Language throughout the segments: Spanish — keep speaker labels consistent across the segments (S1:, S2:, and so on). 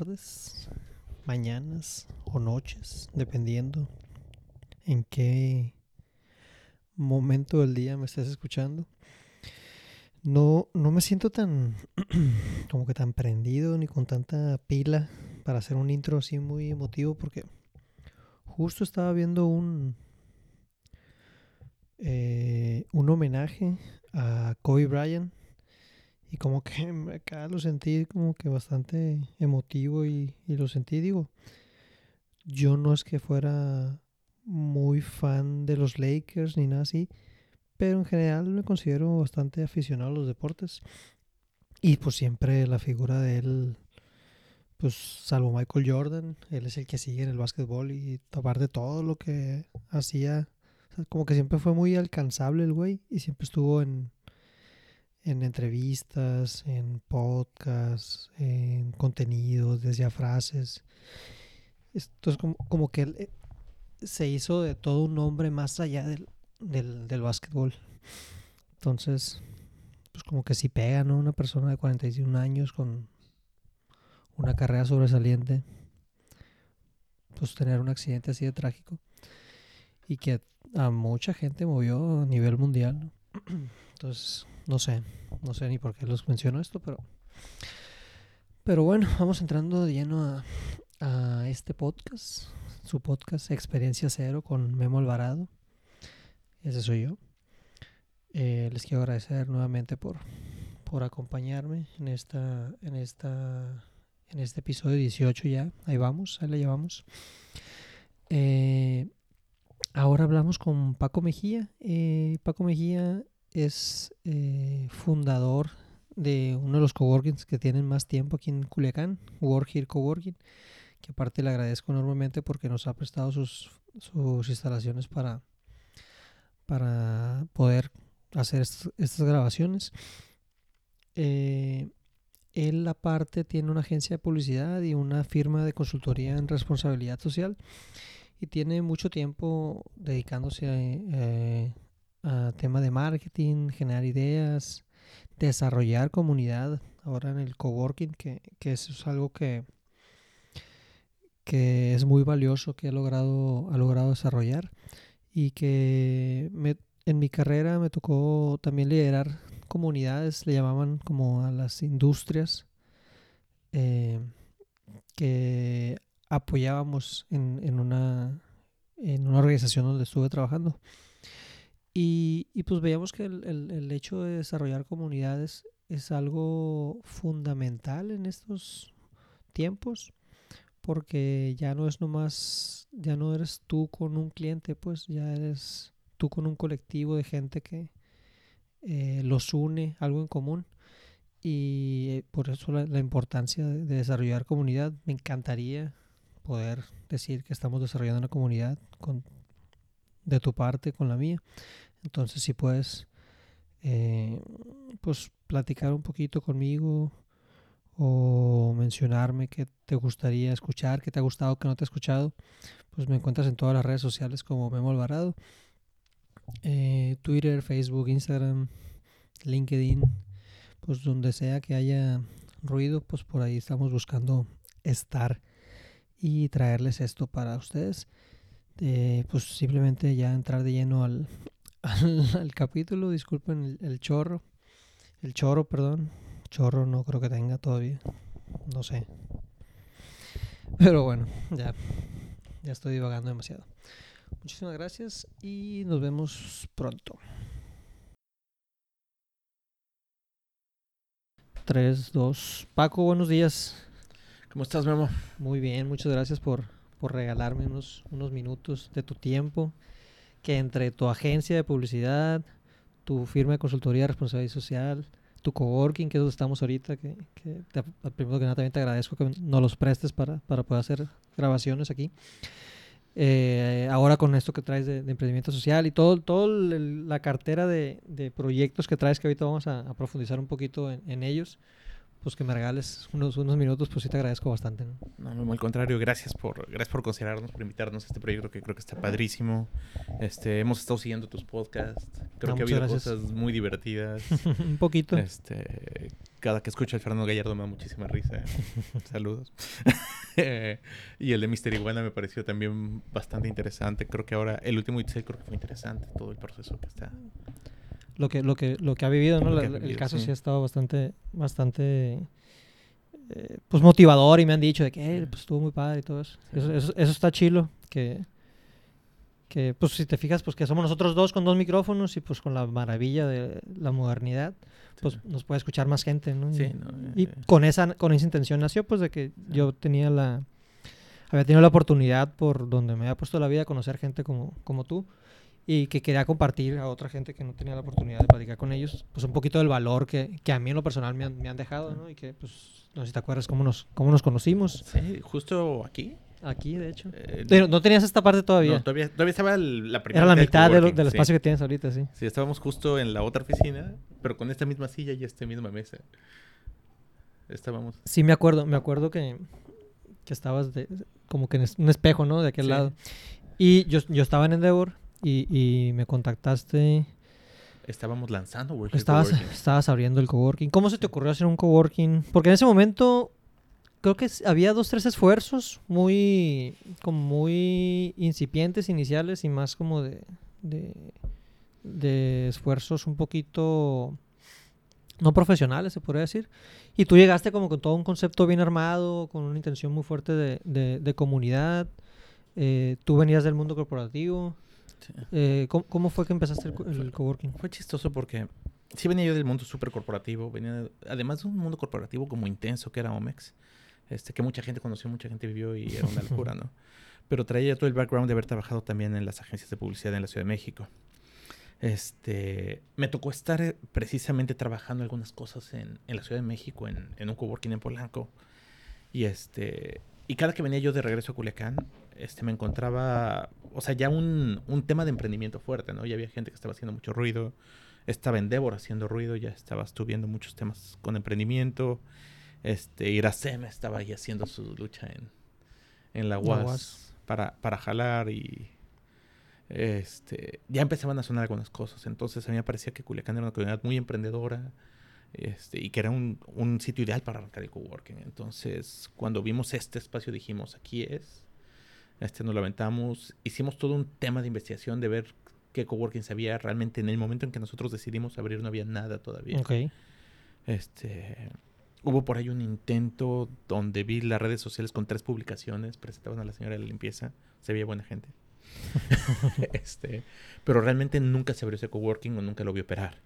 S1: tardes, mañanas o noches, dependiendo en qué momento del día me estés escuchando. No, no me siento tan como que tan prendido ni con tanta pila para hacer un intro así muy emotivo porque justo estaba viendo un eh, un homenaje a Kobe Bryant y como que acá lo sentí como que bastante emotivo y, y lo sentí, digo, yo no es que fuera muy fan de los Lakers ni nada así, pero en general me considero bastante aficionado a los deportes. Y pues siempre la figura de él, pues salvo Michael Jordan, él es el que sigue en el básquetbol y aparte de todo lo que hacía, como que siempre fue muy alcanzable el güey y siempre estuvo en, en entrevistas, en podcasts, en contenidos, decía frases. Esto es como, como que él eh, se hizo de todo un hombre más allá del, del, del básquetbol. Entonces, pues como que si pega, ¿no? Una persona de 41 años con una carrera sobresaliente, pues tener un accidente así de trágico y que a mucha gente movió a nivel mundial, ¿no? Entonces, no sé, no sé ni por qué los menciono esto, pero pero bueno, vamos entrando de lleno a, este podcast, su podcast Experiencia Cero con Memo Alvarado. Ese soy yo. Eh, les quiero agradecer nuevamente por, por acompañarme en esta, en esta, en este episodio 18 ya. Ahí vamos, ahí la llevamos. Eh, ahora hablamos con Paco Mejía. Eh, Paco Mejía es eh, fundador de uno de los coworkings que tienen más tiempo aquí en Culiacán, Work Here Coworking, que aparte le agradezco enormemente porque nos ha prestado sus, sus instalaciones para, para poder hacer est estas grabaciones. Eh, él aparte tiene una agencia de publicidad y una firma de consultoría en responsabilidad social y tiene mucho tiempo dedicándose a, eh, a tema de marketing, generar ideas, desarrollar comunidad ahora en el coworking, que, que eso es algo que, que es muy valioso que ha logrado, ha logrado desarrollar y que en mi carrera me tocó también liderar comunidades, le llamaban como a las industrias eh, que apoyábamos en, en, una, en una organización donde estuve trabajando. Y, y pues veíamos que el, hecho de desarrollar comunidades es algo fundamental en estos tiempos porque ya no es nomás, ya no eres tú con un cliente, pues ya eres tú con un colectivo de gente que eh, los une, algo en común. Y eh, por eso la, la importancia de, de, desarrollar comunidad. Me encantaría poder decir que estamos desarrollando una comunidad con, de tu parte, con la mía. Entonces, si puedes, eh, pues platicar un poquito conmigo o mencionarme qué te gustaría escuchar, qué te ha gustado, qué no te ha escuchado, pues me encuentras en todas las redes sociales como Memo Alvarado. Eh, Twitter, Facebook, Instagram, LinkedIn, pues donde sea que haya ruido, pues por ahí estamos buscando estar y traerles esto para ustedes. Eh, pues simplemente ya entrar de lleno al, al, al capítulo, disculpen el, el, chorro, el chorro, perdón, chorro no creo que tenga todavía, no sé. Pero bueno, ya, ya estoy divagando demasiado. Muchísimas gracias y nos vemos pronto. 3, 2. Paco, buenos días.
S2: ¿Cómo estás, Memo?
S1: Muy bien, muchas gracias por, por regalarme unos, unos minutos de tu tiempo. Que entre tu agencia de publicidad, tu firma de consultoría de responsabilidad social, tu coworking, que es donde estamos ahorita, que, que te, primero que nada también te agradezco que nos los prestes para, para poder hacer grabaciones aquí. Eh, ahora con esto que traes de, de emprendimiento social y todo, todo la cartera de, de, proyectos que traes que ahorita vamos a, a profundizar un poquito en, en, ellos, pues que me regales unos, unos minutos, pues sí te agradezco bastante.
S2: ¿no? no, no al contrario, gracias por, gracias por considerarnos, por invitarnos a este proyecto que creo que está padrísimo. Este, hemos estado siguiendo tus podcasts, creo no, que ha habido gracias. cosas muy divertidas.
S1: un poquito.
S2: Este, cada que escucho al Fernando Gallardo me da muchísima risa. Saludos. y el de Mister Iguana me pareció también bastante interesante. Creo que ahora el último Itzel creo que fue interesante todo el proceso que está.
S1: Lo que, lo que, lo que ha vivido, ¿no? el caso sí. ha estado bastante, bastante eh, pues motivador y me han dicho de que pues, estuvo muy padre y todo eso. Eso, eso, eso está chilo. Que, que pues si te fijas pues que somos nosotros dos con dos micrófonos y pues con la maravilla de la modernidad pues nos puede escuchar más gente ¿no?
S2: Sí,
S1: y,
S2: eh,
S1: con esa con esa intención nació pues de que yo tenía la había tenido la oportunidad por donde me había puesto la vida conocer gente como como tú y que quería compartir a otra gente que no tenía la oportunidad de platicar con ellos pues un poquito del valor que, que a mí en lo personal me han, me han dejado ¿no? y que pues no sé si te acuerdas cómo nos cómo nos conocimos
S2: sí justo aquí
S1: Aquí, de hecho.
S2: Eh,
S1: Pero no tenías esta parte todavía.
S2: No, todavía, todavía estaba el- la primera
S1: Era la
S2: mitad
S1: del
S2: sí.
S1: espacio que tienes ahorita, sí.
S2: Sí, estábamos justo en la otra oficina, pero con esta misma silla y esta misma mesa. Estábamos.
S1: Sí, me acuerdo. Me acuerdo que, que estabas de, como que en es- un espejo, ¿no? De aquel
S2: Sí.
S1: lado. Y yo, yo estaba en Endeavor y, y me contactaste.
S2: Estábamos lanzando Work Here
S1: Estabas,
S2: Coworking.
S1: estabas abriendo el coworking. ¿Cómo se te ocurrió hacer un coworking? Porque en ese momento creo que había dos, tres esfuerzos muy, como muy incipientes, iniciales y más como de, de, de esfuerzos un poquito no profesionales, se podría decir. Y tú llegaste como con todo un concepto bien armado, con una intención muy fuerte de, de- de comunidad. Eh, tú venías del mundo corporativo.
S2: Sí.
S1: Eh, ¿cómo, cómo fue que empezaste el, el coworking?
S2: Fue chistoso porque sí venía yo del mundo súper corporativo, venía además de un mundo corporativo como intenso que era Omex, este, que mucha gente conoció, mucha gente vivió y era una locura, ¿no? Pero traía todo el background de haber trabajado también en las agencias de publicidad en la Ciudad de México. Este, me tocó estar eh, precisamente trabajando algunas cosas en, en la Ciudad de México, en, en un coworking en Polanco. Y este, y cada que venía yo de regreso a Culiacán, este, me encontraba, o sea, ya un, un tema de emprendimiento fuerte, ¿no? Ya había gente que estaba haciendo mucho ruido, estaba Endeavor haciendo ruido, ya estabas tú viendo muchos temas con emprendimiento. Este, Iracema estaba ahí haciendo su lucha en, en la UAS. Para, para jalar y este, ya empezaban a sonar algunas cosas. Entonces a mí me parecía que Culiacán era una comunidad muy emprendedora este, y que era un, un sitio ideal para arrancar el coworking. Entonces cuando vimos este espacio dijimos, aquí es. Este, nos lo aventamos. Hicimos todo un tema de investigación de ver qué coworking se había. Realmente en el momento en que nosotros decidimos abrir no había nada todavía. Este, hubo por ahí un intento donde vi las redes sociales con tres publicaciones, presentaban a la señora de la limpieza, se veía buena gente. este, pero realmente nunca se abrió ese coworking o nunca lo vi operar.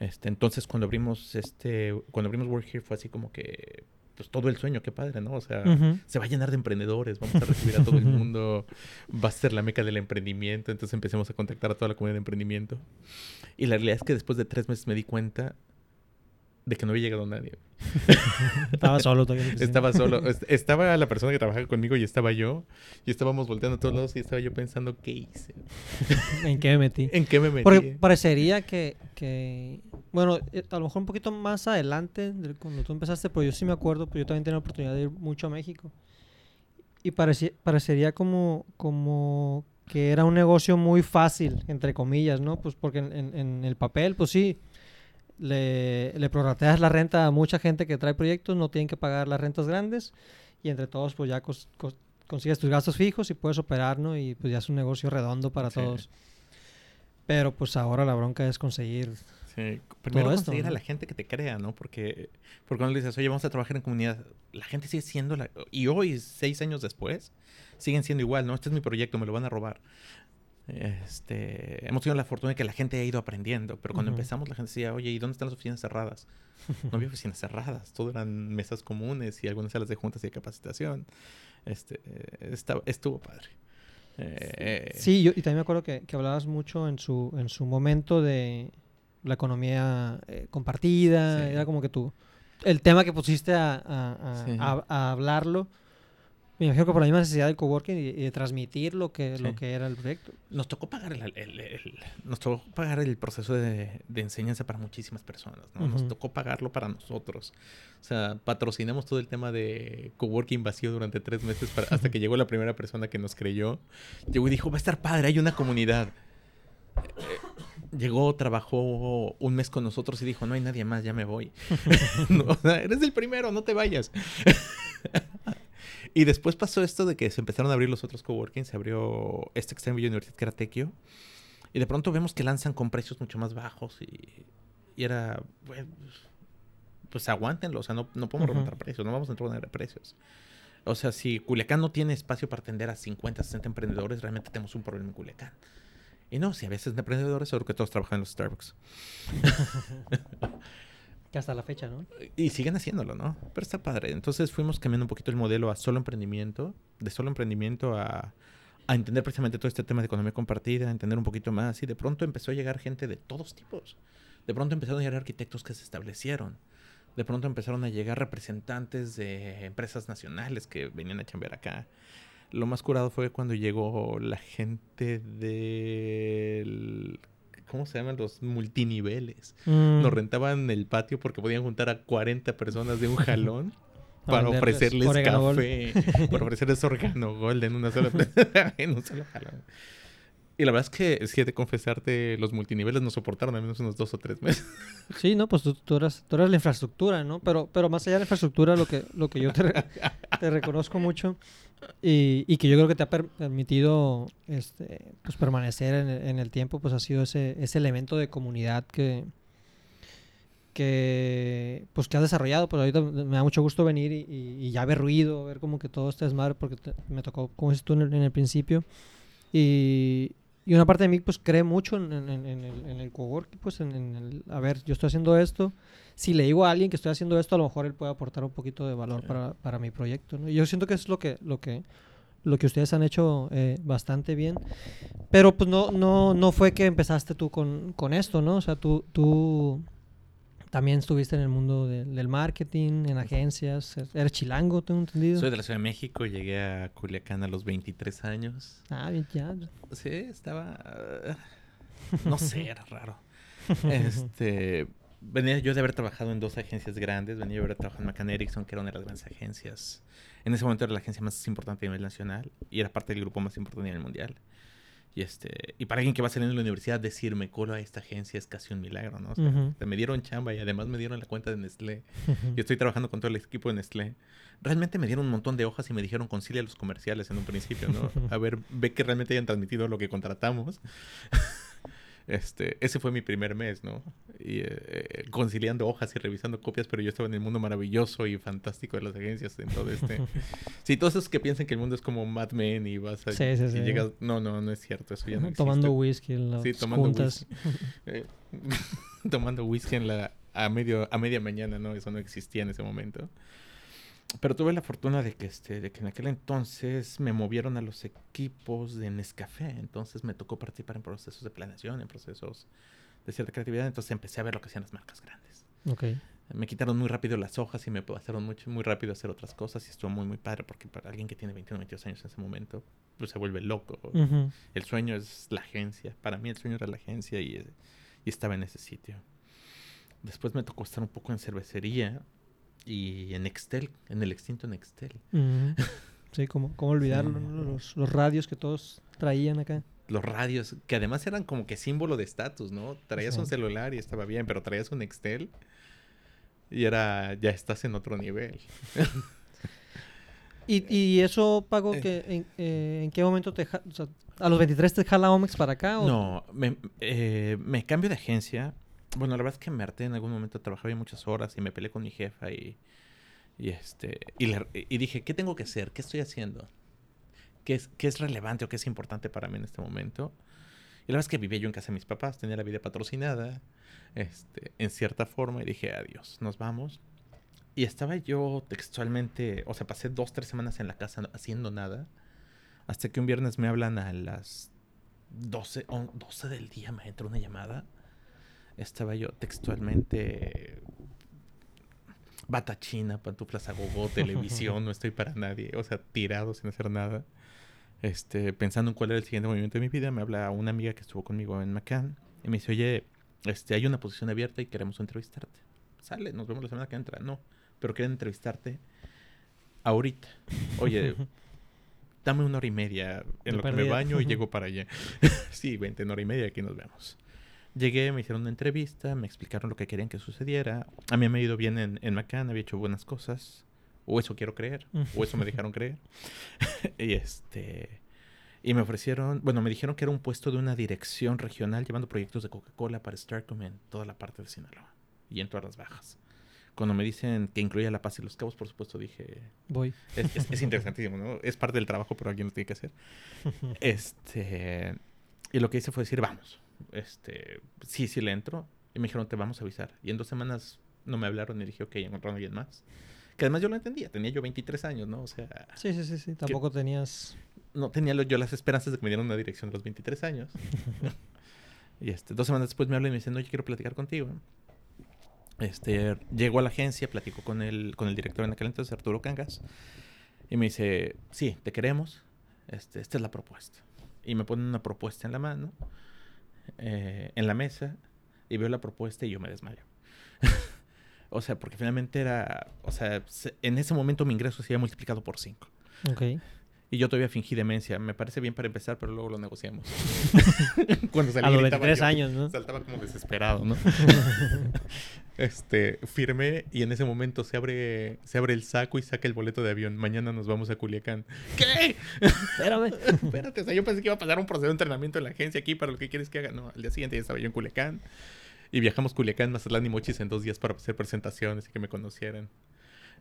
S2: Este, entonces cuando abrimos este, cuando abrimos Work Here fue así como que pues todo el sueño, qué padre, ¿no? O sea, se va a llenar de emprendedores, vamos a recibir a todo el mundo, va a ser la meca del emprendimiento, entonces empecemos a contactar a toda la comunidad de emprendimiento. Y la realidad es que después de tres meses me di cuenta de que no había llegado nadie.
S1: Estaba solo todavía.
S2: Estaba solo, est- estaba la persona que trabajaba conmigo y estaba yo, y estábamos volteando a todos lados y estaba yo pensando, ¿qué hice?
S1: ¿En qué me metí?
S2: ¿En qué me metí?
S1: Porque parecería que, que- bueno, eh, a lo mejor un poquito más adelante, de cuando tú empezaste, pero yo sí me acuerdo, pues yo también tenía la oportunidad de ir mucho a México. Y pareci- parecería como, como que era un negocio muy fácil, entre comillas, ¿no? Pues porque en, en- en el papel, pues sí, le, le prorrateas la renta a mucha gente que trae proyectos, no tienen que pagar las rentas grandes, y entre todos, pues ya cos- cos- consigues tus gastos fijos y puedes operar, ¿no? Y pues ya es un negocio redondo para
S2: Sí.
S1: todos. Pero pues ahora la bronca es conseguir.
S2: Primero
S1: esto,
S2: conseguir a la gente que te crea, ¿no? Porque, porque cuando le dices, oye, vamos a trabajar en comunidad, la gente sigue siendo la... Y hoy, seis años después, siguen siendo igual, ¿no? Este es mi proyecto, me lo van a robar. Este, hemos tenido la fortuna de que la gente ha ido aprendiendo, pero cuando
S1: Ujú.
S2: empezamos la gente decía, oye, ¿y dónde están las oficinas cerradas? No había oficinas cerradas, todo eran mesas comunes y algunas salas de juntas y de capacitación. Este, estaba- estuvo padre. Eh,
S1: Sí, yo, y también me acuerdo que, que hablabas mucho en su, en su momento de la economía eh, compartida.
S2: Sí.
S1: Era como que tú. El tema que pusiste a, a- a-
S2: Sí.
S1: a- a hablarlo. Me imagino que por la misma necesidad del coworking y, y de transmitir lo que, lo que era el proyecto.
S2: Nos tocó pagar el, el- el- nos tocó pagar el proceso de, de enseñanza para muchísimas personas, ¿no? Nos tocó pagarlo para nosotros. O sea, patrocinamos todo el tema de coworking vacío durante tres meses para- hasta que llegó la primera persona que nos creyó. Llegó y dijo, va a estar padre, hay una comunidad. Eh, llegó, trabajó un mes con nosotros y dijo, no hay nadie más, ya me voy. No, o sea, eres el primero, no te vayas. Y después pasó esto de que se empezaron a abrir los otros coworking, se abrió este que está en Villa Universidad, que era Tequio. Y de pronto vemos que lanzan con precios mucho más bajos y, y era, bueno, pues aguántenlo, o sea, no, no podemos
S1: Ujú.
S2: remontar precios, no vamos a entrar a precios. O sea, si Culiacán no tiene espacio para atender a 50, 60 emprendedores, realmente tenemos un problema en Culiacán. Y no, si a veces de emprendedores, seguro que todos trabajan en los Starbucks.
S1: Que hasta la fecha, ¿no?
S2: Y siguen haciéndolo, ¿no? Pero está padre. Entonces fuimos cambiando un poquito el modelo a solo emprendimiento, de solo emprendimiento a, entender precisamente todo este tema de economía compartida, a entender un poquito más. Y de pronto empezó a llegar gente de todos tipos. De pronto empezaron a llegar arquitectos que se establecieron. De pronto empezaron a llegar representantes de empresas nacionales que venían a chambear acá. Lo más curado fue cuando llegó la gente del... ¿Cómo se llaman? Los multiniveles.
S1: Mm,
S2: Nos rentaban el patio porque podían juntar a 40 personas de un jalón para ofrecerles café, para ofrecerles organo gold en una sola en un solo jalón. Y la verdad es que, si he de confesarte, los multiniveles nos soportaron al menos unos dos o tres meses.
S1: Sí, no, pues tú, tú eras, tú eras la infraestructura, ¿no? Pero, pero más allá de la infraestructura, lo que, lo que yo te, te reconozco mucho y, y que yo creo que te ha per- permitido este, pues permanecer en en el tiempo, pues ha sido ese, ese elemento de comunidad que, que, pues, que has desarrollado. Pues ahorita me da mucho gusto venir y, y- y ya ver ruido, ver como que todo este desmadre, porque te- me tocó, como dices tú en el, en el principio. Y, y una parte de mí pues cree mucho en, en- en- en el, en el coworking, pues en, el, a ver, yo estoy haciendo esto. Si le digo a alguien que estoy haciendo esto, a lo mejor él puede aportar un poquito de valor
S2: Sí.
S1: para, para mi proyecto. ¿no? Y yo siento que es lo que, lo que, lo que ustedes han hecho eh, bastante bien. Pero pues no, no, no fue que empezaste tú con, con esto, ¿no? O sea, tú, tú también estuviste en el mundo de- del marketing, en agencias. Eres chilango, tengo entendido.
S2: Soy de la Ciudad de México, llegué a Culiacán a los 23 años.
S1: Ah, bien, ya.
S2: Sí, estaba... no sé, era raro. Este, venía yo de haber trabajado en dos agencias grandes. Venía yo de haber trabajado en McCann Erickson, que era una de las grandes agencias. En ese momento era la agencia más importante a nivel nacional y era parte del grupo más importante a nivel mundial. Y, este, y para alguien que va saliendo de la universidad, decirme colo a esta agencia es casi un milagro, ¿no? O sea,
S1: Ujú.
S2: me dieron chamba y además me dieron la cuenta de Nestlé. Yo estoy trabajando con todo el equipo de Nestlé. Realmente me dieron un montón de hojas y me dijeron concilia los comerciales en un principio, ¿no? A ver, ve que realmente hayan transmitido lo que contratamos. Este, ese fue mi primer mes, ¿no? Y, eh, conciliando hojas y revisando copias, pero yo estaba en el mundo maravilloso y fantástico de las agencias, en todo este... Sí, todos esos que piensan que el mundo es como Mad Men y vas a...
S1: Sí, sí,
S2: y
S1: sí.
S2: llegas... No, no, no es cierto, eso ya no existe.
S1: Tomando whisky en las
S2: Sí, tomando
S1: juntas.
S2: Eh, tomando whisky en la, a, medio, a media mañana, ¿no? Eso no existía en ese momento. Pero tuve la fortuna de que, este, de que en aquel entonces me movieron a los equipos de Nescafé. Entonces me tocó participar en procesos de planeación, en procesos de cierta creatividad. Entonces empecé a ver lo que hacían las marcas grandes.
S1: Ok.
S2: Me quitaron muy rápido las hojas y me pasaron mucho, muy rápido a hacer otras cosas. Y estuvo muy, muy padre porque para alguien que tiene 21, 22 años en ese momento, pues se vuelve loco. El sueño es la agencia. Para mí el sueño era la agencia y, eh, y estaba en ese sitio. Después me tocó estar un poco en cervecería y en Nextel, en el extinto Nextel.
S1: Ujú. Sí, ¿cómo, cómo olvidarlo?
S2: Sí.
S1: no? Los, los radios que todos traían acá.
S2: Los radios, que además eran como que símbolo de estatus, ¿no? Traías
S1: Sí.
S2: un celular y estaba bien, pero traías un Nextel y era, ya estás en otro nivel.
S1: ¿Y, y eso, Pago,
S2: Eh.
S1: que, en, eh, en qué momento te... o sea, ¿A los 23 te jala Omex para acá? O?
S2: No, me, eh, me cambio de agencia. Bueno, la verdad es que me harté en algún momento, trabajaba muchas horas y me peleé con mi jefa y, y este y, le- y dije, ¿qué tengo que hacer? ¿Qué estoy haciendo? ¿Qué es, ¿Qué es relevante o qué es importante para mí en este momento? Y la verdad es que vivía yo en casa de mis papás, tenía la vida patrocinada, este, en cierta forma, y dije, adiós, nos vamos. Y estaba yo textualmente, o sea, pasé dos, tres semanas en la casa haciendo nada, hasta que un viernes me hablan a las 12, o 12 del día, me entró una llamada. Estaba yo textualmente bata china, pantuflas a gogo, televisión, no estoy para nadie, o sea, tirado sin hacer nada. Este, pensando en cuál era el siguiente movimiento de mi vida, me habla una amiga que estuvo conmigo en McCann y me dice, oye, este, hay una posición abierta y queremos entrevistarte. Sale, nos vemos la semana que entra. No, pero quieren entrevistarte ahorita. Oye, dame una hora y media en lo que me baño y llego para allá. sí, vente, en hora y media aquí nos vemos. Llegué, me hicieron una entrevista, me explicaron lo que querían que sucediera. A mí me ha ido bien en, en McCann, había hecho buenas cosas. O eso quiero creer, o eso me dejaron creer. y este... Y me ofrecieron, bueno, me dijeron que era un puesto de una dirección regional llevando proyectos de Coca-Cola para Starcom en toda la parte de Sinaloa y en todas las bajas. Cuando me dicen que incluía La Paz y Los Cabos, por supuesto dije...
S1: Voy.
S2: Es, es, es interesantísimo, ¿no? Es parte del trabajo, pero alguien lo tiene que hacer. este... Y lo que hice fue decir, vamos. Este... Sí, sí le entro. Y me dijeron, te vamos a avisar. Y en dos semanas no me hablaron y dije, ok, encontraron a alguien más. Que además yo lo entendía. Tenía yo 23 años, ¿no? O sea...
S1: Sí, sí, sí. sí. Tampoco tenías...
S2: No tenía yo las esperanzas de que me dieran una dirección de los 23 años. y este, dos semanas después me hablan y me dicen, oye, quiero platicar contigo. Este, llego a la agencia, platico con el, con el director en aquel entonces, Arturo Cangas, y me dice, sí, te queremos, este, esta es la propuesta. Y me ponen una propuesta en la mano, eh, en la mesa, y veo la propuesta y yo me desmayo. o sea, porque finalmente era, o sea, se- en ese momento mi ingreso se había multiplicado por 5.
S1: Ok.
S2: Y yo todavía fingí demencia. Me parece bien para empezar, pero luego lo negociamos. Cuando salí
S1: A los
S2: gritaba
S1: 23
S2: yo.
S1: años, ¿no?
S2: Saltaba como desesperado, ¿no? este, firmé y en ese momento se abre, se abre el saco y saca el boleto de avión. Mañana nos vamos a Culiacán. ¿Qué?
S1: Espérame.
S2: Espérate, o sea, yo pensé que iba a pasar un proceso de entrenamiento en la agencia aquí para lo que quieres que haga. No, al día siguiente ya estaba yo en Culiacán. Y viajamos Culiacán, Mazatlán y Mochis en dos días para hacer presentaciones y que me conocieran.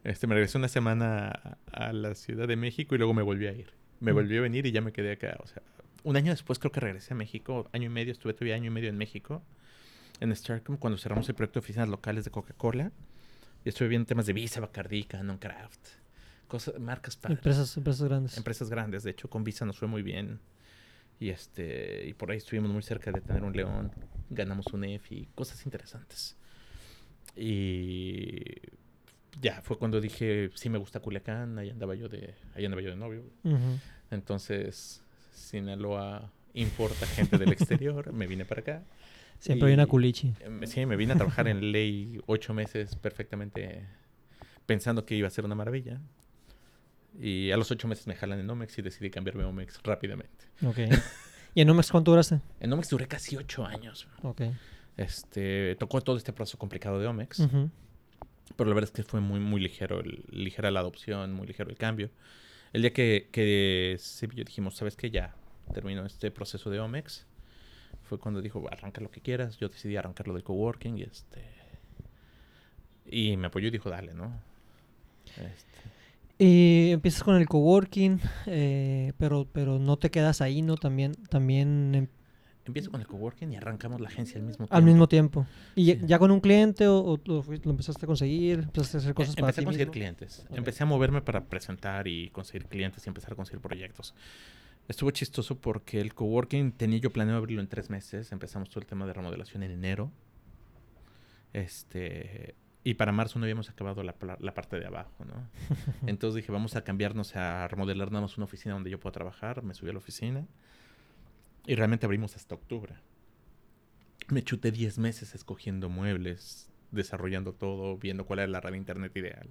S2: Este, me regresé una semana a, a la Ciudad de México y luego me volví a ir. Me
S1: Mm.
S2: volví a venir y ya me quedé acá. O sea, un año después creo que regresé a México. Año y medio, estuve todavía año y medio en México. En Starcom, cuando cerramos el proyecto de oficinas locales de Coca-Cola. Y estuve viendo temas de Visa, Bacardi, Canon Craft. Cosas, marcas padres.
S1: Empresas, empresas grandes.
S2: Empresas grandes. De hecho, con Visa nos fue muy bien. Y este y por ahí estuvimos muy cerca de tener un león. Ganamos un EFI. Cosas interesantes. Y ya, fue cuando dije, sí me gusta Culiacán. Ahí andaba yo de, ahí andaba yo de novio. Entonces, Sinaloa importa gente del exterior. me vine para acá.
S1: Siempre hay una
S2: Y-
S1: culichi.
S2: Eh, Sí, me vine a trabajar en ley ocho meses perfectamente pensando que iba a ser una maravilla. Y a los ocho meses me jalan en Omex y decidí cambiarme a Omex rápidamente.
S1: Ok. ¿Y en Omex cuánto duraste?
S2: En Omex duré casi ocho años.
S1: Ok.
S2: Este, tocó todo este proceso complicado de Omex. Pero la verdad es que fue muy, muy ligero, el- ligera la adopción, muy ligero el cambio. El día que, que Silvio dijimos, ¿sabes qué? Ya terminó este proceso de Omex. Fue cuando dijo, arranca lo que quieras. Yo decidí arrancar lo del coworking y este... Y me apoyó y dijo, dale, ¿no? Este,
S1: Y empiezas con el coworking, eh, pero, pero no te quedas ahí, ¿no? También, también em-
S2: empiezo con el coworking y arrancamos la agencia al mismo tiempo.
S1: al mismo tiempo. ¿Y ya-
S2: Sí.
S1: ya con un cliente o, o lo, empezaste a conseguir? ¿Empezaste a hacer cosas
S2: Eh,
S1: para
S2: Empecé
S1: ti
S2: a conseguir
S1: mismo?
S2: clientes. Empecé a moverme para presentar y conseguir clientes y empezar a conseguir proyectos. Estuvo chistoso porque el coworking tenía yo planeado abrirlo en tres meses. Empezamos todo el tema de remodelación en enero. Este. Y para marzo no habíamos acabado la, la parte de abajo, ¿no? Entonces dije, vamos a cambiarnos a remodelar nada más una oficina donde yo pueda trabajar. Me subí a la oficina. Y realmente abrimos hasta octubre. Me chuté 10 meses escogiendo muebles, desarrollando todo, viendo cuál era la red de internet ideal.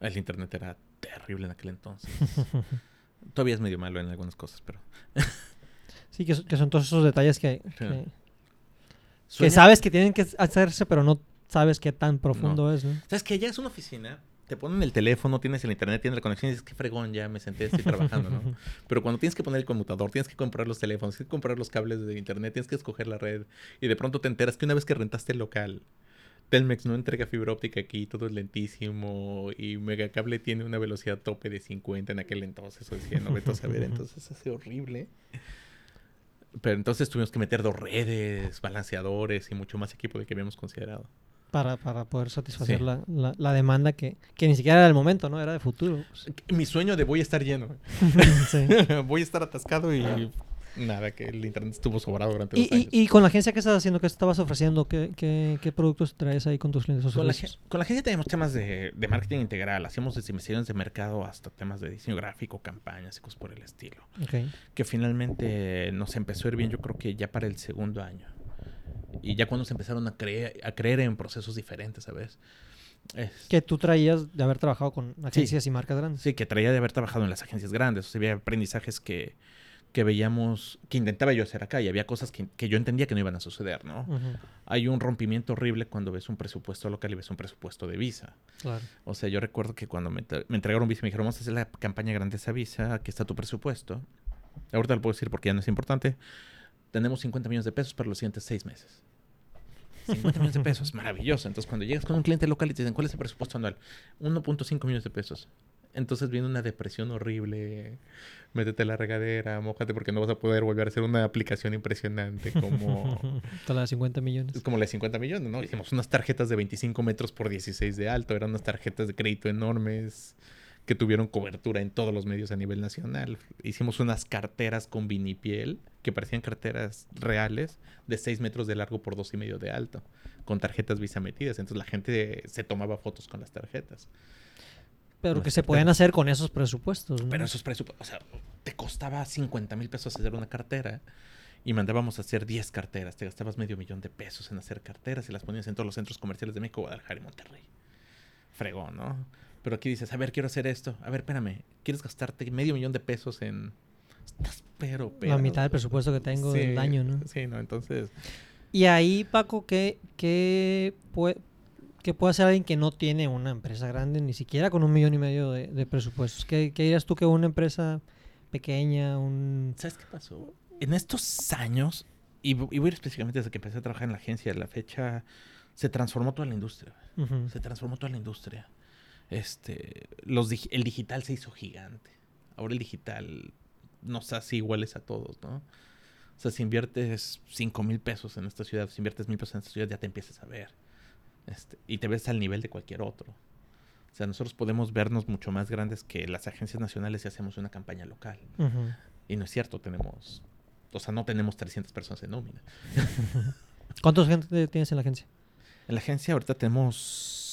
S2: El internet era terrible en aquel entonces. Todavía es medio malo en algunas cosas, pero...
S1: Sí, que, que son todos esos detalles que, que, que sabes que tienen que hacerse, pero no sabes qué tan profundo es, ¿no?
S2: ¿Sabes que Ya es una oficina, te ponen el teléfono, tienes el internet, tienes la conexión y dices, qué fregón, ya me senté, estoy trabajando, ¿no? Pero cuando tienes que poner el conmutador, tienes que comprar los teléfonos, tienes que comprar los cables de internet, tienes que escoger la red y de pronto te enteras que una vez que rentaste el local, Telmex no entrega fibra óptica aquí, todo es lentísimo y Megacable tiene una velocidad tope de 50 en aquel entonces o de 100, no vete a saber, entonces hace horrible. Pero entonces tuvimos que meter dos redes, balanceadores y mucho más equipo del que habíamos considerado.
S1: Para, para poder satisfacer
S2: Sí.
S1: la, la, la demanda que, que ni siquiera era del momento, ¿no? Era de futuro.
S2: Mi sueño de voy a estar lleno.
S1: Sí.
S2: voy a estar atascado y nada, que el internet estuvo sobrado durante
S1: Y,
S2: dos años.
S1: y, con la agencia, ¿qué estás haciendo? ¿Qué estabas ofreciendo? ¿Qué, qué, qué productos traes ahí con tus clientes
S2: con, la, con la agencia tenemos temas de, de marketing integral. Hacíamos desde investigaciones de mercado hasta temas de diseño gráfico, campañas y cosas por el estilo. Que finalmente nos empezó a ir bien, yo creo que ya para el segundo año. Y ya cuando se empezaron a creer, a creer en procesos diferentes, ¿sabes? Es-
S1: Que tú traías de haber trabajado con agencias y marcas grandes.
S2: Sí, que traía de haber trabajado en las agencias grandes. O sea, había aprendizajes que, que veíamos, que intentaba yo hacer acá y había cosas que, que yo entendía que no iban a suceder, ¿no? Hay un rompimiento horrible cuando ves un presupuesto local y ves un presupuesto de Visa.
S1: Claro.
S2: O sea, yo recuerdo que cuando me, me entregaron Visa me dijeron, vamos a hacer la campaña Grandeza Visa, aquí está tu presupuesto. Ahorita lo puedo decir porque ya no es importante. Tenemos 50 millones de pesos para los siguientes seis meses. 50 millones de pesos, maravilloso. Entonces, cuando llegas con un cliente local y te dicen, ¿cuál es el presupuesto anual? 1.5 millones de pesos. Entonces viene una depresión horrible. Métete a la regadera, mójate porque no vas a poder volver a hacer una aplicación impresionante como...
S1: Las 50 millones.
S2: Es como la de 50 millones, ¿no? Hicimos unas tarjetas de 25 metros por 16 de alto. Eran unas tarjetas de crédito enormes que tuvieron cobertura en todos los medios a nivel nacional. Hicimos unas carteras con vinipiel que parecían carteras reales de 6 metros de largo por 2 y medio de alto, con tarjetas Visa metidas. Entonces la gente se tomaba fotos con las tarjetas.
S1: Pero que se pueden hacer con esos presupuestos. ¿no?
S2: Pero esos presupuestos, o sea, te costaba 50 mil pesos hacer una cartera y mandábamos a hacer 10 carteras. Te gastabas medio millón de pesos en hacer carteras y las ponías en todos los centros comerciales de México, Guadalajara y Monterrey. Fregón, ¿no? Pero aquí dices, a ver, quiero hacer esto. A ver, espérame, ¿quieres gastarte medio millón de pesos en... Estás pero, pero...
S1: La mitad del presupuesto que tengo
S2: Sí,
S1: del año, ¿no?
S2: Sí, no, entonces...
S1: Y ahí, Paco, ¿qué, qué, puede, qué puede hacer alguien que no tiene una empresa grande, ni siquiera con un millón y medio de, de presupuestos? ¿Qué, ¿Qué dirías tú que una empresa pequeña, un...
S2: ¿Sabes qué pasó? En estos años, y, y voy a ir específicamente desde que empecé a trabajar en la agencia, la fecha, se transformó toda la industria. Se transformó toda la industria. Este, los el digital se hizo gigante. Ahora el digital nos hace iguales a todos, ¿no? O sea, si inviertes 5 mil pesos en esta ciudad, si inviertes mil pesos en esta ciudad, ya te empiezas a ver. Este, y te ves al nivel de cualquier otro. O sea, nosotros podemos vernos mucho más grandes que las agencias nacionales si hacemos una campaña local. Y no es cierto, tenemos... O sea, no tenemos 300 personas en nómina.
S1: ¿Cuántos gente tienes en la agencia?
S2: En la agencia ahorita tenemos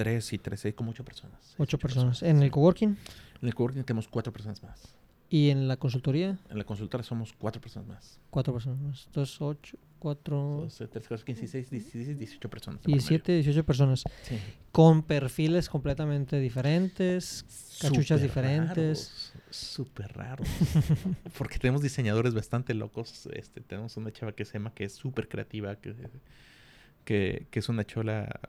S2: 3 y 3, hay como 8 personas. seis,
S1: Ocho personas. ¿En
S2: sí.
S1: el coworking?
S2: En el coworking tenemos 4 personas más.
S1: ¿Y en la consultoría?
S2: En la consultora somos 4 personas más.
S1: Cuatro personas más. Entonces, ocho, cuatro...
S2: 12, 13, 14, 15, 16, 17, 18 personas. en
S1: 17, 18 personas.
S2: Sí.
S1: Con perfiles completamente diferentes. Cachuchas diferentes.
S2: Súper raros. Porque tenemos diseñadores bastante locos. Este, tenemos una chava que se llama que es súper creativa, que, que, que es una chola.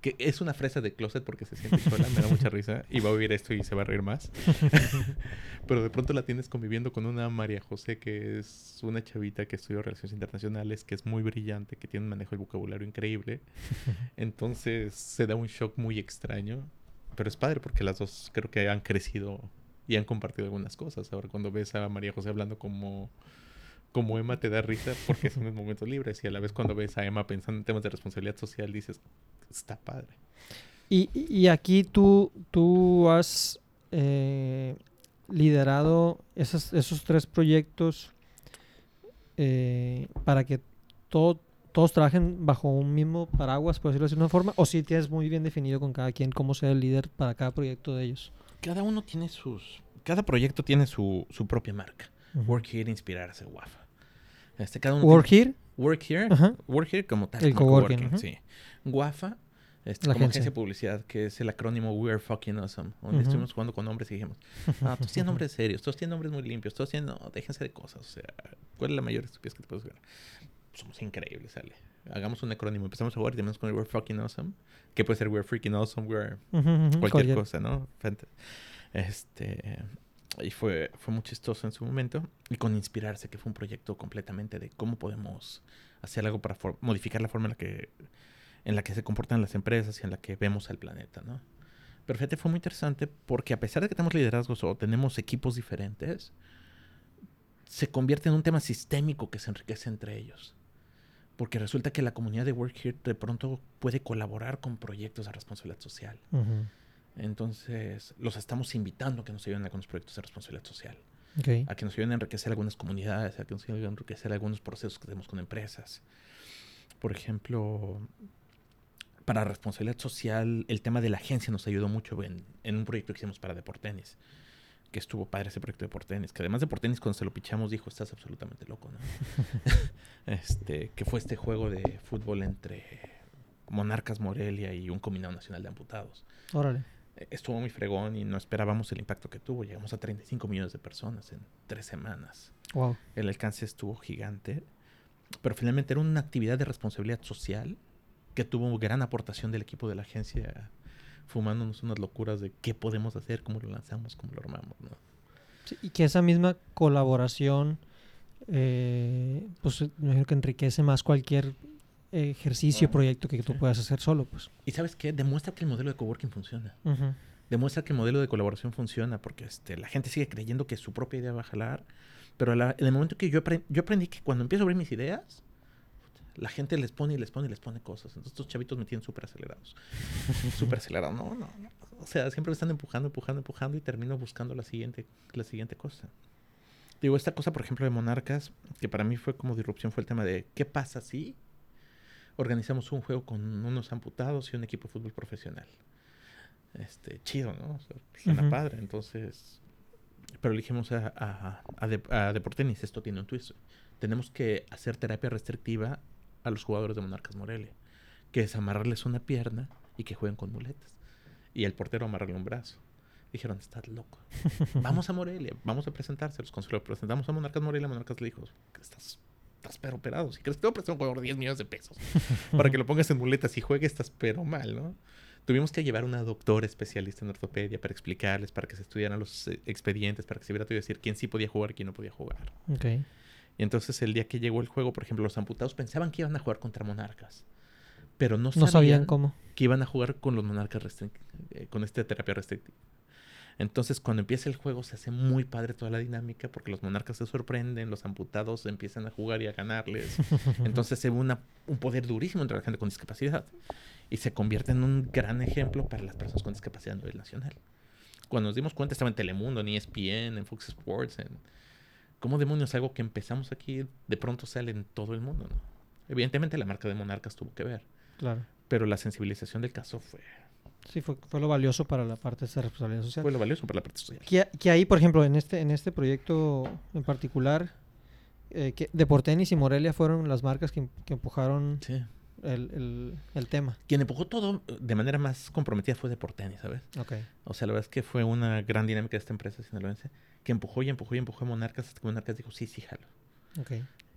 S2: Que es una fresa de closet porque se siente chola, me da mucha risa. Y va a oír esto y se va a reír más. Pero de pronto la tienes conviviendo con una María José, que es una chavita que estudió Relaciones Internacionales, que es muy brillante, que tiene un manejo del vocabulario increíble. Entonces se da un shock muy extraño. Pero es padre porque las dos creo que han crecido y han compartido algunas cosas. Ahora cuando ves a María José hablando como, como Emma te da risa porque son los momentos libres. Y a la vez cuando ves a Emma pensando en temas de responsabilidad social dices, está padre.
S1: Y, y aquí tú, tú has eh, liderado esos, esos tres proyectos eh, para que todo- todos trabajen bajo un mismo paraguas, por decirlo de una forma, o si tienes muy bien definido con cada quien cómo ser el líder para cada proyecto de ellos.
S2: Cada uno tiene sus... Cada proyecto tiene su, su propia marca. Work Here, inspirarse, Wafa. Este, cada uno
S1: Work
S2: tiene-
S1: Here,
S2: Work Here.
S1: Ajá.
S2: Work Here como tal.
S1: El
S2: como
S1: coworking,
S2: coworking,
S1: ajá.
S2: sí. Guafa, este,
S1: La
S2: como
S1: agencia.
S2: agencia de publicidad, que es el acrónimo We Are Fucking Awesome. Donde
S1: Ujú.
S2: estuvimos jugando con nombres y dijimos, ah, todos tienen nombres serios, todos tienen nombres muy limpios, todos tienen, no, déjense de cosas. O sea, ¿cuál es la mayor estupidez que te puedes ver? Somos increíbles, sale. Hagamos un acrónimo, empezamos a jugar y terminamos con el We Are Fucking Awesome, que puede ser We Are Freaking Awesome, We Are
S1: Ujú, ujú,
S2: cualquier
S1: cualquier-
S2: cosa, ¿no? Este. Y fue, fue muy chistoso en su momento. Y con Inspirarse, que fue un proyecto completamente de cómo podemos hacer algo para modificar la forma en la que en la que se comportan las empresas y en la que vemos al planeta, ¿no? Pero fíjate, fue muy interesante porque a pesar de que tenemos liderazgos o tenemos equipos diferentes, se convierte en un tema sistémico que se enriquece entre ellos. Porque resulta que la comunidad de Work Here de pronto puede colaborar con proyectos de responsabilidad social. Entonces, los estamos invitando a que nos ayuden a con los proyectos de responsabilidad social, a que nos ayuden a enriquecer algunas comunidades, a que nos ayuden a enriquecer algunos procesos que tenemos con empresas. Por ejemplo, para responsabilidad social, el tema de la agencia nos ayudó mucho en, en un proyecto que hicimos para Deportenis, que estuvo padre ese proyecto de Deportenis, que además de Deportenis cuando se lo pichamos dijo, estás absolutamente loco, ¿no? este, que fue este juego de fútbol entre Monarcas Morelia y un combinado nacional de amputados.
S1: Órale.
S2: estuvo muy fregón y no esperábamos el impacto que tuvo. Llegamos a 35 millones de personas en tres semanas.
S1: Wow.
S2: El alcance estuvo gigante, pero finalmente era una actividad de responsabilidad social que tuvo gran aportación del equipo de la agencia, fumándonos unas locuras de qué podemos hacer, cómo lo lanzamos, cómo lo armamos. ¿no?
S1: Sí, y que esa misma colaboración, eh, pues me imagino que enriquece más cualquier ejercicio, proyecto que tú
S2: Sí.
S1: puedas hacer solo, pues.
S2: Y sabes qué? Demuestra que el modelo de coworking funciona.
S1: Ujú.
S2: Demuestra que el modelo de colaboración funciona porque este, la gente sigue creyendo que su propia idea va a jalar. Pero la- en el momento que yo, apren- yo aprendí que cuando empiezo a abrir mis ideas, la gente les pone y les pone y les pone cosas. Entonces estos chavitos me tienen súper acelerados. súper acelerados. No, no, no. O sea, siempre me están empujando, empujando, empujando y termino buscando la siguiente, la siguiente cosa. Digo, esta cosa, por ejemplo, de Monarcas, que para mí fue como disrupción, fue el tema de ¿qué pasa si organizamos un juego con unos amputados y un equipo de fútbol profesional? Este, chido, ¿no? O sea, suena
S1: Ujú.
S2: padre. Entonces, pero le dijimos a, a, a, De- a Deportenis, esto tiene un twist. Tenemos que hacer terapia restrictiva a los jugadores de Monarcas Morelia, que es amarrarles una pierna y que jueguen con muletas. Y el portero amarrarle un brazo. Dijeron, estás loco. Vamos a Morelia, vamos a presentárselos. Cuando se lo presentamos a Monarcas Morelia, Monarcas le dijo, estás, estás pero operado. Si crees que te voy a prestar un jugador de 10 millones de pesos para que lo pongas en muletas y juegue, estás pero mal, ¿no? Tuvimos que llevar una doctora especialista en ortopedia para explicarles, para que se estudiaran los eh, expedientes, para que se viera todo y decir quién sí podía jugar y quién no podía jugar.
S1: Ok.
S2: Y entonces el día que llegó el juego, por ejemplo, los amputados pensaban que iban a jugar contra monarcas, pero no,
S1: No
S2: sabían,
S1: cómo.
S2: que iban a jugar con los monarcas eh, con esta terapia restrictiva. Entonces, cuando empieza el juego, se hace muy padre toda la dinámica porque los monarcas se sorprenden, los amputados empiezan a jugar y a ganarles. Entonces, se ve una- un poder durísimo entre la gente con discapacidad y se convierte en un gran ejemplo para las personas con discapacidad a nivel nacional. Cuando nos dimos cuenta, estaba en Telemundo, en ESPN, en Fox Sports, en. ¿Cómo demonios algo que empezamos aquí de pronto sale en todo el mundo? ¿no? Evidentemente, la marca de Monarcas tuvo que ver,
S1: Claro.
S2: pero la sensibilización del caso fue,
S1: Sí, fue, fue lo valioso para la parte de esa responsabilidad social.
S2: fue lo valioso para la parte social.
S1: Que, que ahí, por ejemplo, en este, en este proyecto en particular, eh, que Deportenis y Morelia fueron las marcas que, que empujaron
S2: Sí.
S1: El, el- el tema.
S2: Quien empujó todo eh, de manera más comprometida fue Deporteni, ¿sabes?
S1: Ok.
S2: O sea, la verdad es que fue una gran dinámica de esta empresa sinaloense que empujó y empujó y empujó a Monarcas hasta que Monarcas dijo, sí, sí, jalo.
S1: Ok.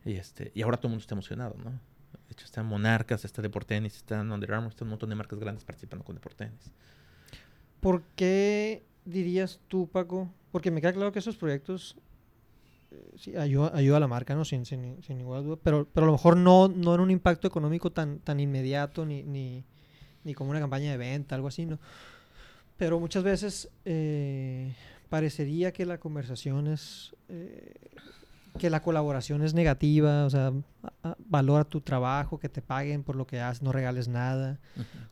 S2: Y, este, y ahora todo el mundo está emocionado, ¿no? De hecho, están Monarcas, está Deportenis, están Under Armour, están un montón de marcas grandes participando con Deportenis.
S1: ¿Por qué dirías tú, Paco? Porque me queda claro que esos proyectos sí, ayuda, ayuda a la marca, ¿no? Sin, sin, sin ninguna duda. Pero, pero a lo mejor no, no en un impacto económico tan, tan inmediato ni, ni, ni como una campaña de venta, algo así, ¿no? Pero muchas veces eh, parecería que la conversación es... eh, que la colaboración es negativa, o sea, valora tu trabajo, que te paguen por lo que haces, no regales nada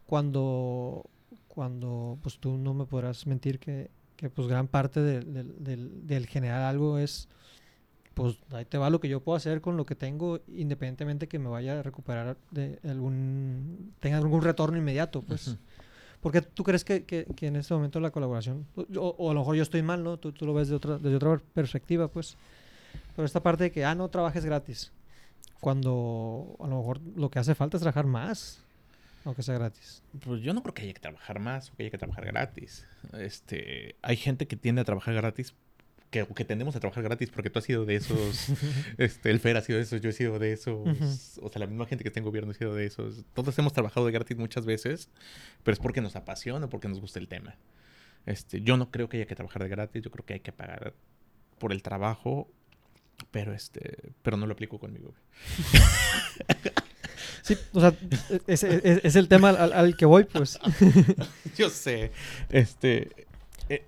S1: cuando, cuando pues tú no me podrás mentir que, que, pues gran parte del generar algo es pues ahí te va lo que yo puedo hacer con lo que tengo independientemente que me vaya a recuperar de algún tenga algún retorno inmediato pues
S2: Ujú.
S1: porque tú crees que, que, que en este momento la colaboración o, o a lo mejor yo estoy mal no tú, tú lo ves de otra desde otra perspectiva pues pero esta parte de que ah no trabajes gratis cuando a lo mejor lo que hace falta es trabajar más aunque sea gratis
S2: Pues yo no creo que haya que trabajar más o que haya que trabajar gratis. Este, hay gente que tiende a trabajar gratis, que, que tendemos a trabajar gratis porque tú has sido de esos, este, el Fer ha sido de esos, yo he sido de esos,
S1: Ujú.
S2: o sea, la misma gente que está en gobierno ha sido de esos. Todos hemos trabajado de gratis muchas veces, pero es porque nos apasiona, porque nos gusta el tema. Este, yo no creo que haya que trabajar de gratis, yo creo que hay que pagar por el trabajo, pero este, pero no lo aplico conmigo.
S1: Sí, o sea, es, es- es el tema al, al que voy, pues.
S2: yo sé, este,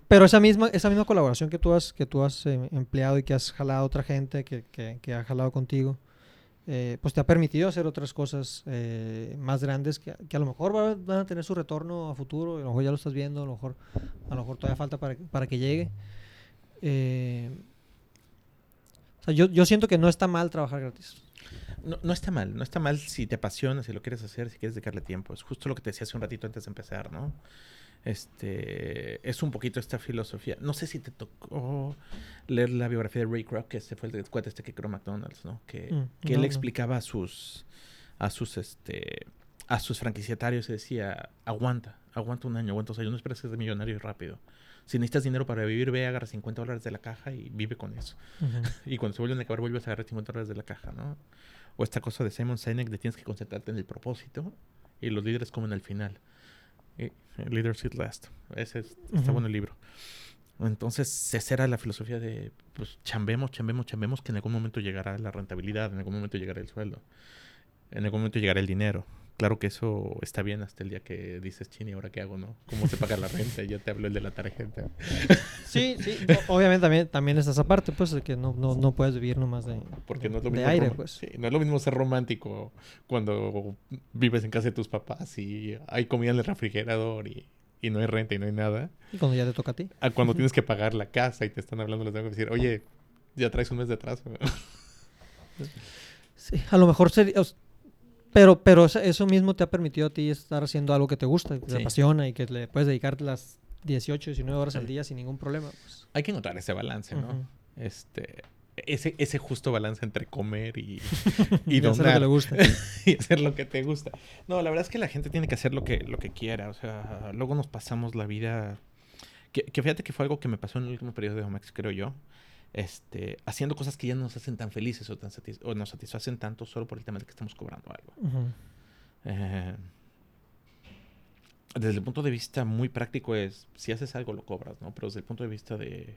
S1: Pero esa misma, esa misma colaboración que tú has, que tú has eh, empleado y que has jalado a otra gente, que, que, que ha jalado contigo, eh, pues te ha permitido hacer otras cosas eh, más grandes que, que a lo mejor va- van a tener su retorno a futuro, a lo mejor ya lo estás viendo, a lo mejor, a lo mejor todavía falta para, que- para que llegue. Eh, o sea, yo, yo siento que no está mal trabajar gratis.
S2: No, no está mal, no está mal si te apasiona, si lo quieres hacer, si quieres dedicarle tiempo. Es justo lo que te decía hace un ratito antes de empezar, ¿no? Este es un poquito esta filosofía. No sé si te tocó leer la biografía de Ray Kroc, que ese fue el cuate este que creó McDonald's, ¿no? Que,
S1: Mm,
S2: que
S1: no,
S2: él
S1: no.
S2: explicaba a sus a sus este a sus franquiciatarios y decía, aguanta, Aguanta un año, aguanta dos años. No esperes ser millonario rápido. Si necesitas dinero para vivir, ve, agarra 50 dólares de la caja y vive con eso. y cuando se vuelven a acabar, vuelves a agarrar 50 dólares de la caja, ¿no? O esta cosa de Simon Sinek de tienes que concentrarte en el propósito y los líderes comen al final. Y, Leaders Eat Last. Ese es, está bueno el libro. Entonces, esa era la filosofía de, pues, chambemos, chambemos, chambemos, que en algún momento llegará la rentabilidad, en algún momento llegará el sueldo, en algún momento llegará el dinero. Claro que eso está bien hasta el día que dices, Chini, ¿ahora qué hago, no? ¿Cómo se paga la renta? ya te habló el de la tarjeta.
S1: Sí, sí. obviamente también, también está esa parte, pues, de que no, no, no puedes vivir nomás de,
S2: Porque no es lo mismo
S1: de aire, pues.
S2: sí, no es lo mismo ser romántico cuando vives en casa de tus papás y hay comida en el refrigerador y, y no hay renta y no hay nada.
S1: Y cuando ya te toca a ti.
S2: A cuando tienes que pagar la casa y te están hablando los de decir, oye, ya traes un mes de atraso.
S1: Sí, a lo mejor sería... o Pero, pero eso- mismo te ha permitido a ti estar haciendo algo que te gusta, que te apasiona y que le puedes dedicar las 18, 19 horas al día sin ningún problema. Pues.
S2: hay que encontrar ese balance, ¿no? Este, ese, ese justo balance entre comer y,
S1: Y
S2: y
S1: hacer lo que le gusta.
S2: y hacer lo que te gusta. No, la verdad es que la gente tiene que hacer lo que, lo que quiera. O sea, luego nos pasamos la vida. Que, que fíjate que fue algo que me pasó en el último periodo de Omex, creo yo. Este, haciendo cosas que ya no nos hacen tan felices o, tan satis- o nos satisfacen tanto solo por el tema de que estamos cobrando algo. Eh, desde el punto de vista muy práctico es, si haces algo lo cobras, ¿no? Pero desde el punto de vista de,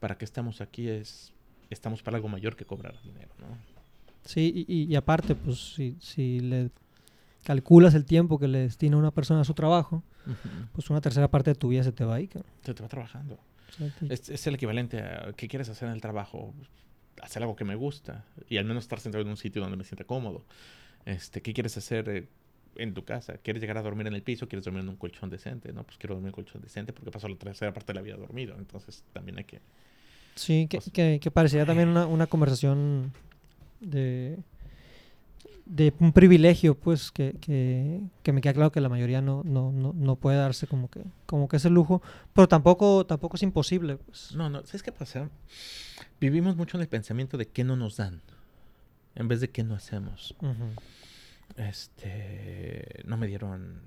S2: ¿para qué estamos aquí? Es, estamos para algo mayor que cobrar dinero, ¿no?
S1: Sí, y, aparte, pues si, si le calculas el tiempo que le destina una persona a su trabajo, pues una tercera parte de tu vida se te va ahí.
S2: Se te va trabajando. Es, es el equivalente a qué quieres hacer en el trabajo. Hacer algo que me gusta y al menos estar sentado en un sitio donde me sienta cómodo. Este, ¿Qué quieres hacer eh, en tu casa? ¿Quieres llegar a dormir en el piso? ¿Quieres dormir en un colchón decente? No, pues quiero dormir en un colchón decente porque paso la tercera parte de la vida dormido. Entonces también hay que...
S1: Sí, que,
S2: Pues-
S1: que, que parecería también una, una conversación de, de un privilegio, pues, que, que, que me queda claro que la mayoría no, no, no, no puede darse como que, como que ese lujo, pero tampoco, tampoco es imposible, pues.
S2: No, no, ¿sabes qué pasa? Vivimos mucho en el pensamiento de qué no nos dan en vez de qué no hacemos.
S1: Ujú.
S2: Este, no me dieron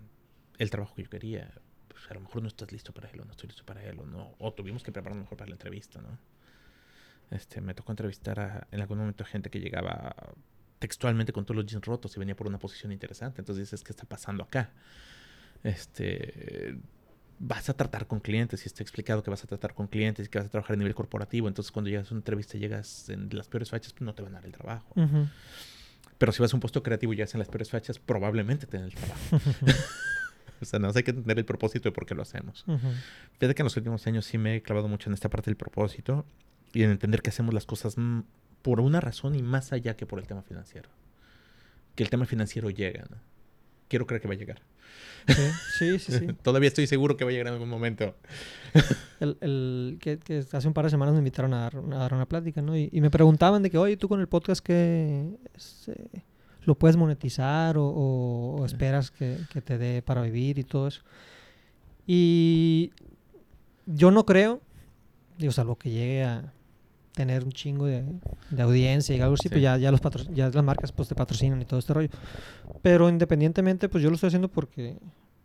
S2: el trabajo que yo quería. Pues a lo mejor no estás listo para él o no estoy listo para él o no. O tuvimos que prepararnos mejor para la entrevista, ¿no? Este, me tocó entrevistar a, en algún momento gente que llegaba textualmente con todos los jeans rotos y venía por una posición interesante. Entonces dices, ¿qué está pasando acá? Este, vas a tratar con clientes y está explicado que vas a tratar con clientes y que vas a trabajar a nivel corporativo. Entonces cuando llegas a una entrevista y llegas en las peores fechas, pues no te van a dar el trabajo.
S1: Ujú.
S2: Pero si vas a un puesto creativo y llegas en las peores fechas, probablemente te den el trabajo. o sea, no hay que entender el propósito de por qué lo hacemos.
S1: Ujú.
S2: Fíjate que en los últimos años sí me he clavado mucho en esta parte del propósito y en entender que hacemos las cosas por una razón y más allá que por el tema financiero. Que el tema financiero llega, ¿no? Quiero creer que va a llegar.
S1: Sí, sí, sí. sí.
S2: Todavía estoy seguro que va a llegar en algún momento.
S1: El, el- que, que hace un par de semanas me invitaron a dar, a dar una plática, ¿no? Y, y me preguntaban de que, oye, tú con el podcast que este, lo puedes monetizar o, o- o esperas que, que te dé para vivir y todo eso. Y yo no creo, digo, salvo que llegue a tener un chingo de, de audiencia y algo así,
S2: Sí.
S1: pues ya, ya, los patro- ya las marcas pues te patrocinan y todo este rollo. Pero independientemente, pues yo lo estoy haciendo porque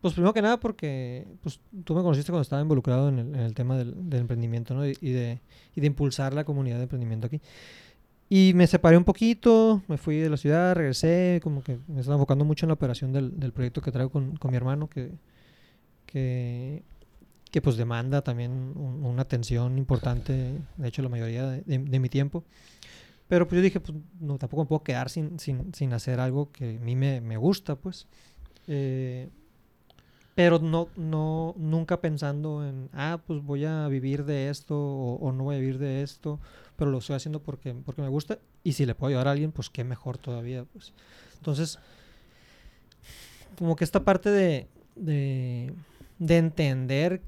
S1: pues primero que nada porque pues, tú me conociste cuando estaba involucrado en el, en el tema del, del emprendimiento ¿no? y, y de, y de impulsar la comunidad de emprendimiento aquí. Y me separé un poquito, me fui de la ciudad, regresé, como que me estaba enfocando mucho en la operación del, del proyecto que traigo con, con mi hermano, que, que, que pues demanda también un- una atención importante, de hecho la mayoría de, de- de mi tiempo. Pero pues yo dije, pues no, tampoco me puedo quedar sin, sin, sin hacer algo que a mí me, me gusta, pues. Eh, pero no, no, nunca pensando en, ah, pues voy a vivir de esto o, o no voy a vivir de esto, pero lo estoy haciendo porque, porque me gusta y si le puedo ayudar a alguien, pues qué mejor todavía, pues. Entonces, como que esta parte de, de, de entender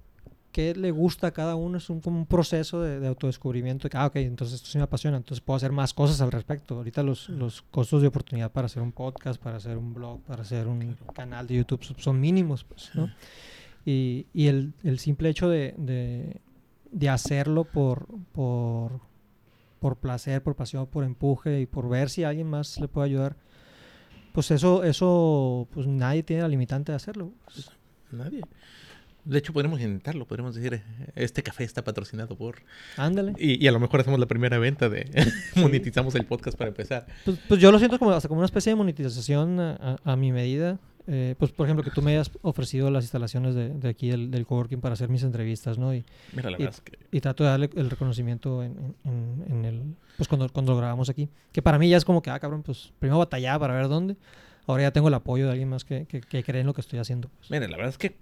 S1: qué le gusta a cada uno es un, como un proceso de, de autodescubrimiento. de que, ah, ok, entonces esto sí me apasiona, entonces puedo hacer más cosas al respecto. Ahorita los, los costos de oportunidad para hacer un podcast, para hacer un blog, para hacer un canal de YouTube son- son mínimos, pues, ¿no? Y, y el, el simple hecho de, de, de hacerlo por, por, por placer, por pasión, por empuje y por ver si alguien más le puede ayudar, pues eso, eso, pues nadie tiene la limitante de hacerlo. pues.
S2: Nadie. De hecho, podríamos intentarlo. Podríamos decir, este café está patrocinado por...
S1: Ándale.
S2: Y, y a lo mejor hacemos la primera venta de... monetizamos el podcast para empezar.
S1: Pues, pues yo lo siento como, hasta como una especie de monetización a, a- a mi medida. Eh, pues, por ejemplo, que tú me hayas ofrecido las instalaciones de, de aquí del, del coworking para hacer mis entrevistas, ¿no? Y,
S2: Mira, la
S1: Y-
S2: verdad es que...
S1: y trato de darle el reconocimiento en, en- en el... Pues cuando, cuando lo grabamos aquí. Que para mí ya es como que, ah, cabrón, pues primero batallaba para ver dónde. Ahora ya tengo el apoyo de alguien más que, que, que cree en lo que estoy haciendo. pues.
S2: Mira, la verdad es que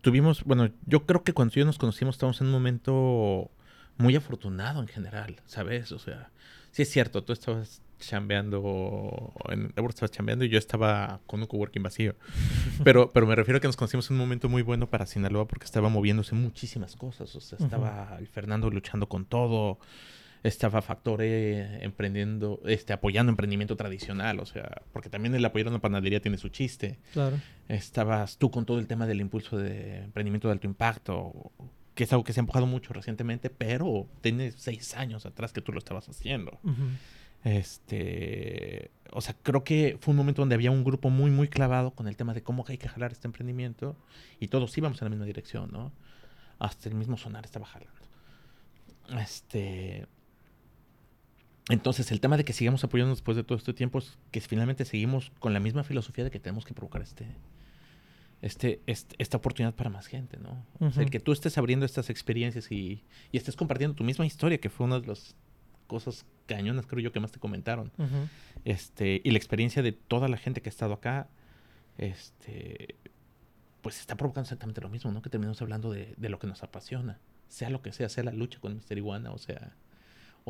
S2: tuvimos, bueno, yo creo que cuando yo nos conocimos estábamos en un momento muy afortunado en general, ¿sabes? O sea, sí es cierto, tú estabas chambeando, en Endeavor estabas chambeando y yo estaba con un coworking vacío. Pero, pero me refiero a que nos conocimos en un momento muy bueno para Sinaloa porque estaba moviéndose muchísimas cosas. O sea, estaba el Fernando luchando con todo. Estaba Factore emprendiendo, este, apoyando emprendimiento tradicional, o sea, porque también el apoyar a una panadería tiene su chiste.
S1: Claro.
S2: Estabas tú con todo el tema del impulso de emprendimiento de alto impacto, que es algo que se ha empujado mucho recientemente, pero tiene seis años atrás que tú lo estabas haciendo. Este, o sea, creo que fue un momento donde había un grupo muy, muy clavado con el tema de cómo hay que jalar este emprendimiento y todos íbamos en la misma dirección, ¿no? Hasta el mismo sonar estaba jalando. Este, entonces, el tema de que sigamos apoyando después de todo este tiempo es que finalmente seguimos con la misma filosofía de que tenemos que provocar este, este, este- esta oportunidad para más gente, ¿no? O sea, el que tú estés abriendo estas experiencias y, y estés compartiendo tu misma historia, que fue una de las cosas cañonas, creo yo, que más te comentaron. Este, y la experiencia de toda la gente que ha estado acá, este, pues está provocando exactamente lo mismo, ¿no? Que terminamos hablando de, de lo que nos apasiona. Sea lo que sea, sea la lucha con Mister Iguana, o sea,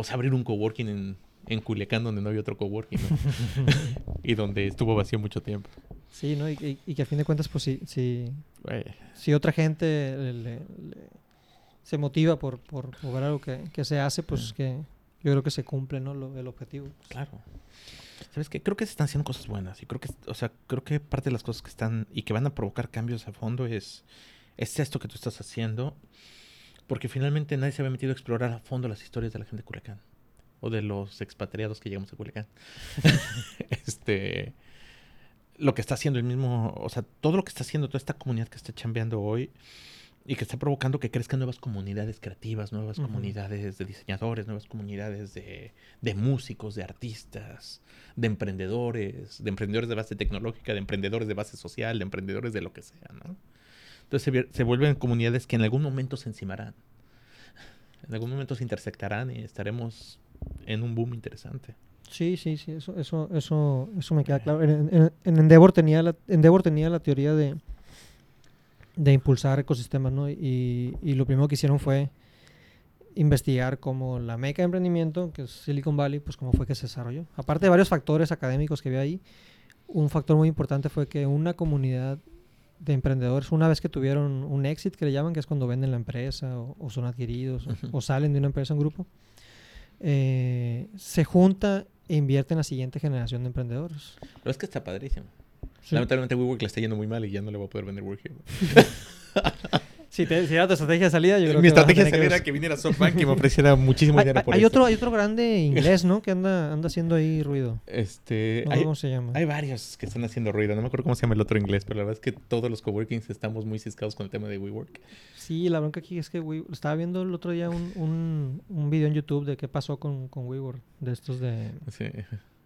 S2: o sea, abrir un coworking en, en Culiacán donde no había otro coworking, ¿no? y donde estuvo vacío mucho tiempo.
S1: Sí, ¿no? Y, y- y que a fin de cuentas, pues si, si, si otra gente le- le- le- se motiva por, por, por ver algo que, que se hace, pues que yo creo que se cumple, ¿no? Lo- el objetivo.
S2: Claro. ¿Sabes qué? Creo que se están haciendo cosas buenas. Y creo que, o sea, creo que parte de las cosas que están y que van a provocar cambios a fondo es, es esto que tú estás haciendo. Porque finalmente nadie se había metido a explorar a fondo las historias de la gente de Culiacán. O de los expatriados que llegamos a Culiacán. este. Lo que está haciendo el mismo. O sea, todo lo que está haciendo toda esta comunidad que está chambeando hoy. Y que está provocando que crezcan nuevas comunidades creativas, nuevas comunidades de diseñadores, nuevas comunidades de, de músicos, de artistas, de emprendedores, de emprendedores de base tecnológica, de emprendedores de base social, de emprendedores de lo que sea, ¿no? Entonces se, se vuelven comunidades que en algún momento se encimarán. En algún momento se intersectarán y estaremos en un boom interesante.
S1: Sí, sí, sí, eso, eso, eso, eso me queda claro. En, en- en Endeavor tenía la, Endeavor tenía la teoría de, de impulsar ecosistemas, ¿no? Y, y lo primero que hicieron fue investigar cómo la meca de emprendimiento, que es Silicon Valley, pues cómo fue que se desarrolló. Aparte de varios factores académicos que había ahí, un factor muy importante fue que una comunidad de emprendedores, una vez que tuvieron un exit, que le llaman, que es cuando venden la empresa o, o son adquiridos o-
S2: Ujú.
S1: o salen de una empresa en grupo, eh, se junta e invierte en la siguiente generación de emprendedores.
S2: Pero es que está padrísimo.
S1: Sí.
S2: Lamentablemente WeWork le está yendo muy mal y ya no le voy a poder vender WeWork.
S1: Si, te, si era tu estrategia de salida, yo creo
S2: Mi
S1: que
S2: estrategia
S1: tener que
S2: era que viniera SoftBank y me ofreciera muchísimo
S1: Hay,
S2: dinero
S1: hay-
S2: por
S1: hay
S2: esto.
S1: otro, hay otro grande inglés, ¿no? Que anda, anda haciendo ahí ruido.
S2: Este,
S1: No sé
S2: hay,
S1: cómo se llama.
S2: hay varios que están haciendo ruido. No me acuerdo cómo se llama el otro inglés, pero la verdad es que todos los coworkings estamos muy ciscados con el tema de WeWork.
S1: Sí, la bronca aquí es que We- estaba viendo el otro día un, un, un video en YouTube de qué pasó con, con WeWork, de estos de,
S2: Sí.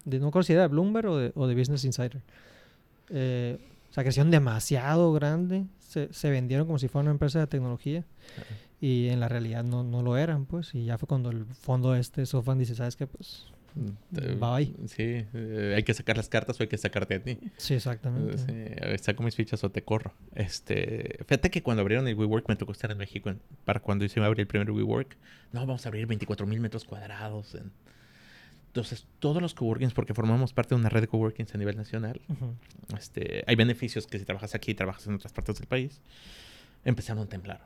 S1: de no considera de Bloomberg o de, o de Business Insider. Eh, o sea, crecieron demasiado grande, se, se vendieron como si fuera una empresa de tecnología y en la realidad no, no lo eran, pues, y ya fue cuando el fondo este, SoftBank, dice, ¿sabes qué? Pues,
S2: Eh,
S1: Bye.
S2: Sí, eh, hay que sacar las cartas o hay que sacarte a ti.
S1: sí, exactamente.
S2: Sí, saco mis fichas o te corro. Este, fíjate que cuando abrieron el WeWork me tocó estar en México en- para cuando hice abrir el primer WeWork. No, vamos a abrir 24 mil metros cuadrados. en- Entonces, todos los coworkings, porque formamos parte de una red de coworkings a nivel nacional, este, hay beneficios que si trabajas aquí y trabajas en otras partes del país, empezaron a temblar.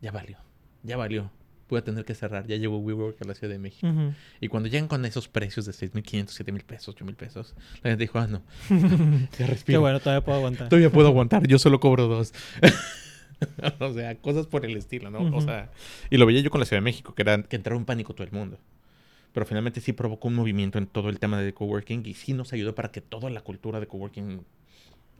S2: Ya valió, ya valió. Voy a tener que cerrar. Ya llegó WeWork a la Ciudad de México.
S1: Ujú.
S2: Y cuando llegan con esos precios de 6.500, 7.000 pesos, 8.000 pesos, la gente dijo, ah, no, ya
S1: Qué
S2: respiro.
S1: bueno, todavía puedo aguantar.
S2: Todavía puedo aguantar, yo solo cobro dos. o sea, cosas por el estilo, ¿no? O sea, y lo veía yo con la Ciudad de México, que era que entraba en pánico todo el mundo. Pero finalmente sí provocó un movimiento en todo el tema de coworking y sí nos ayudó para que toda la cultura de coworking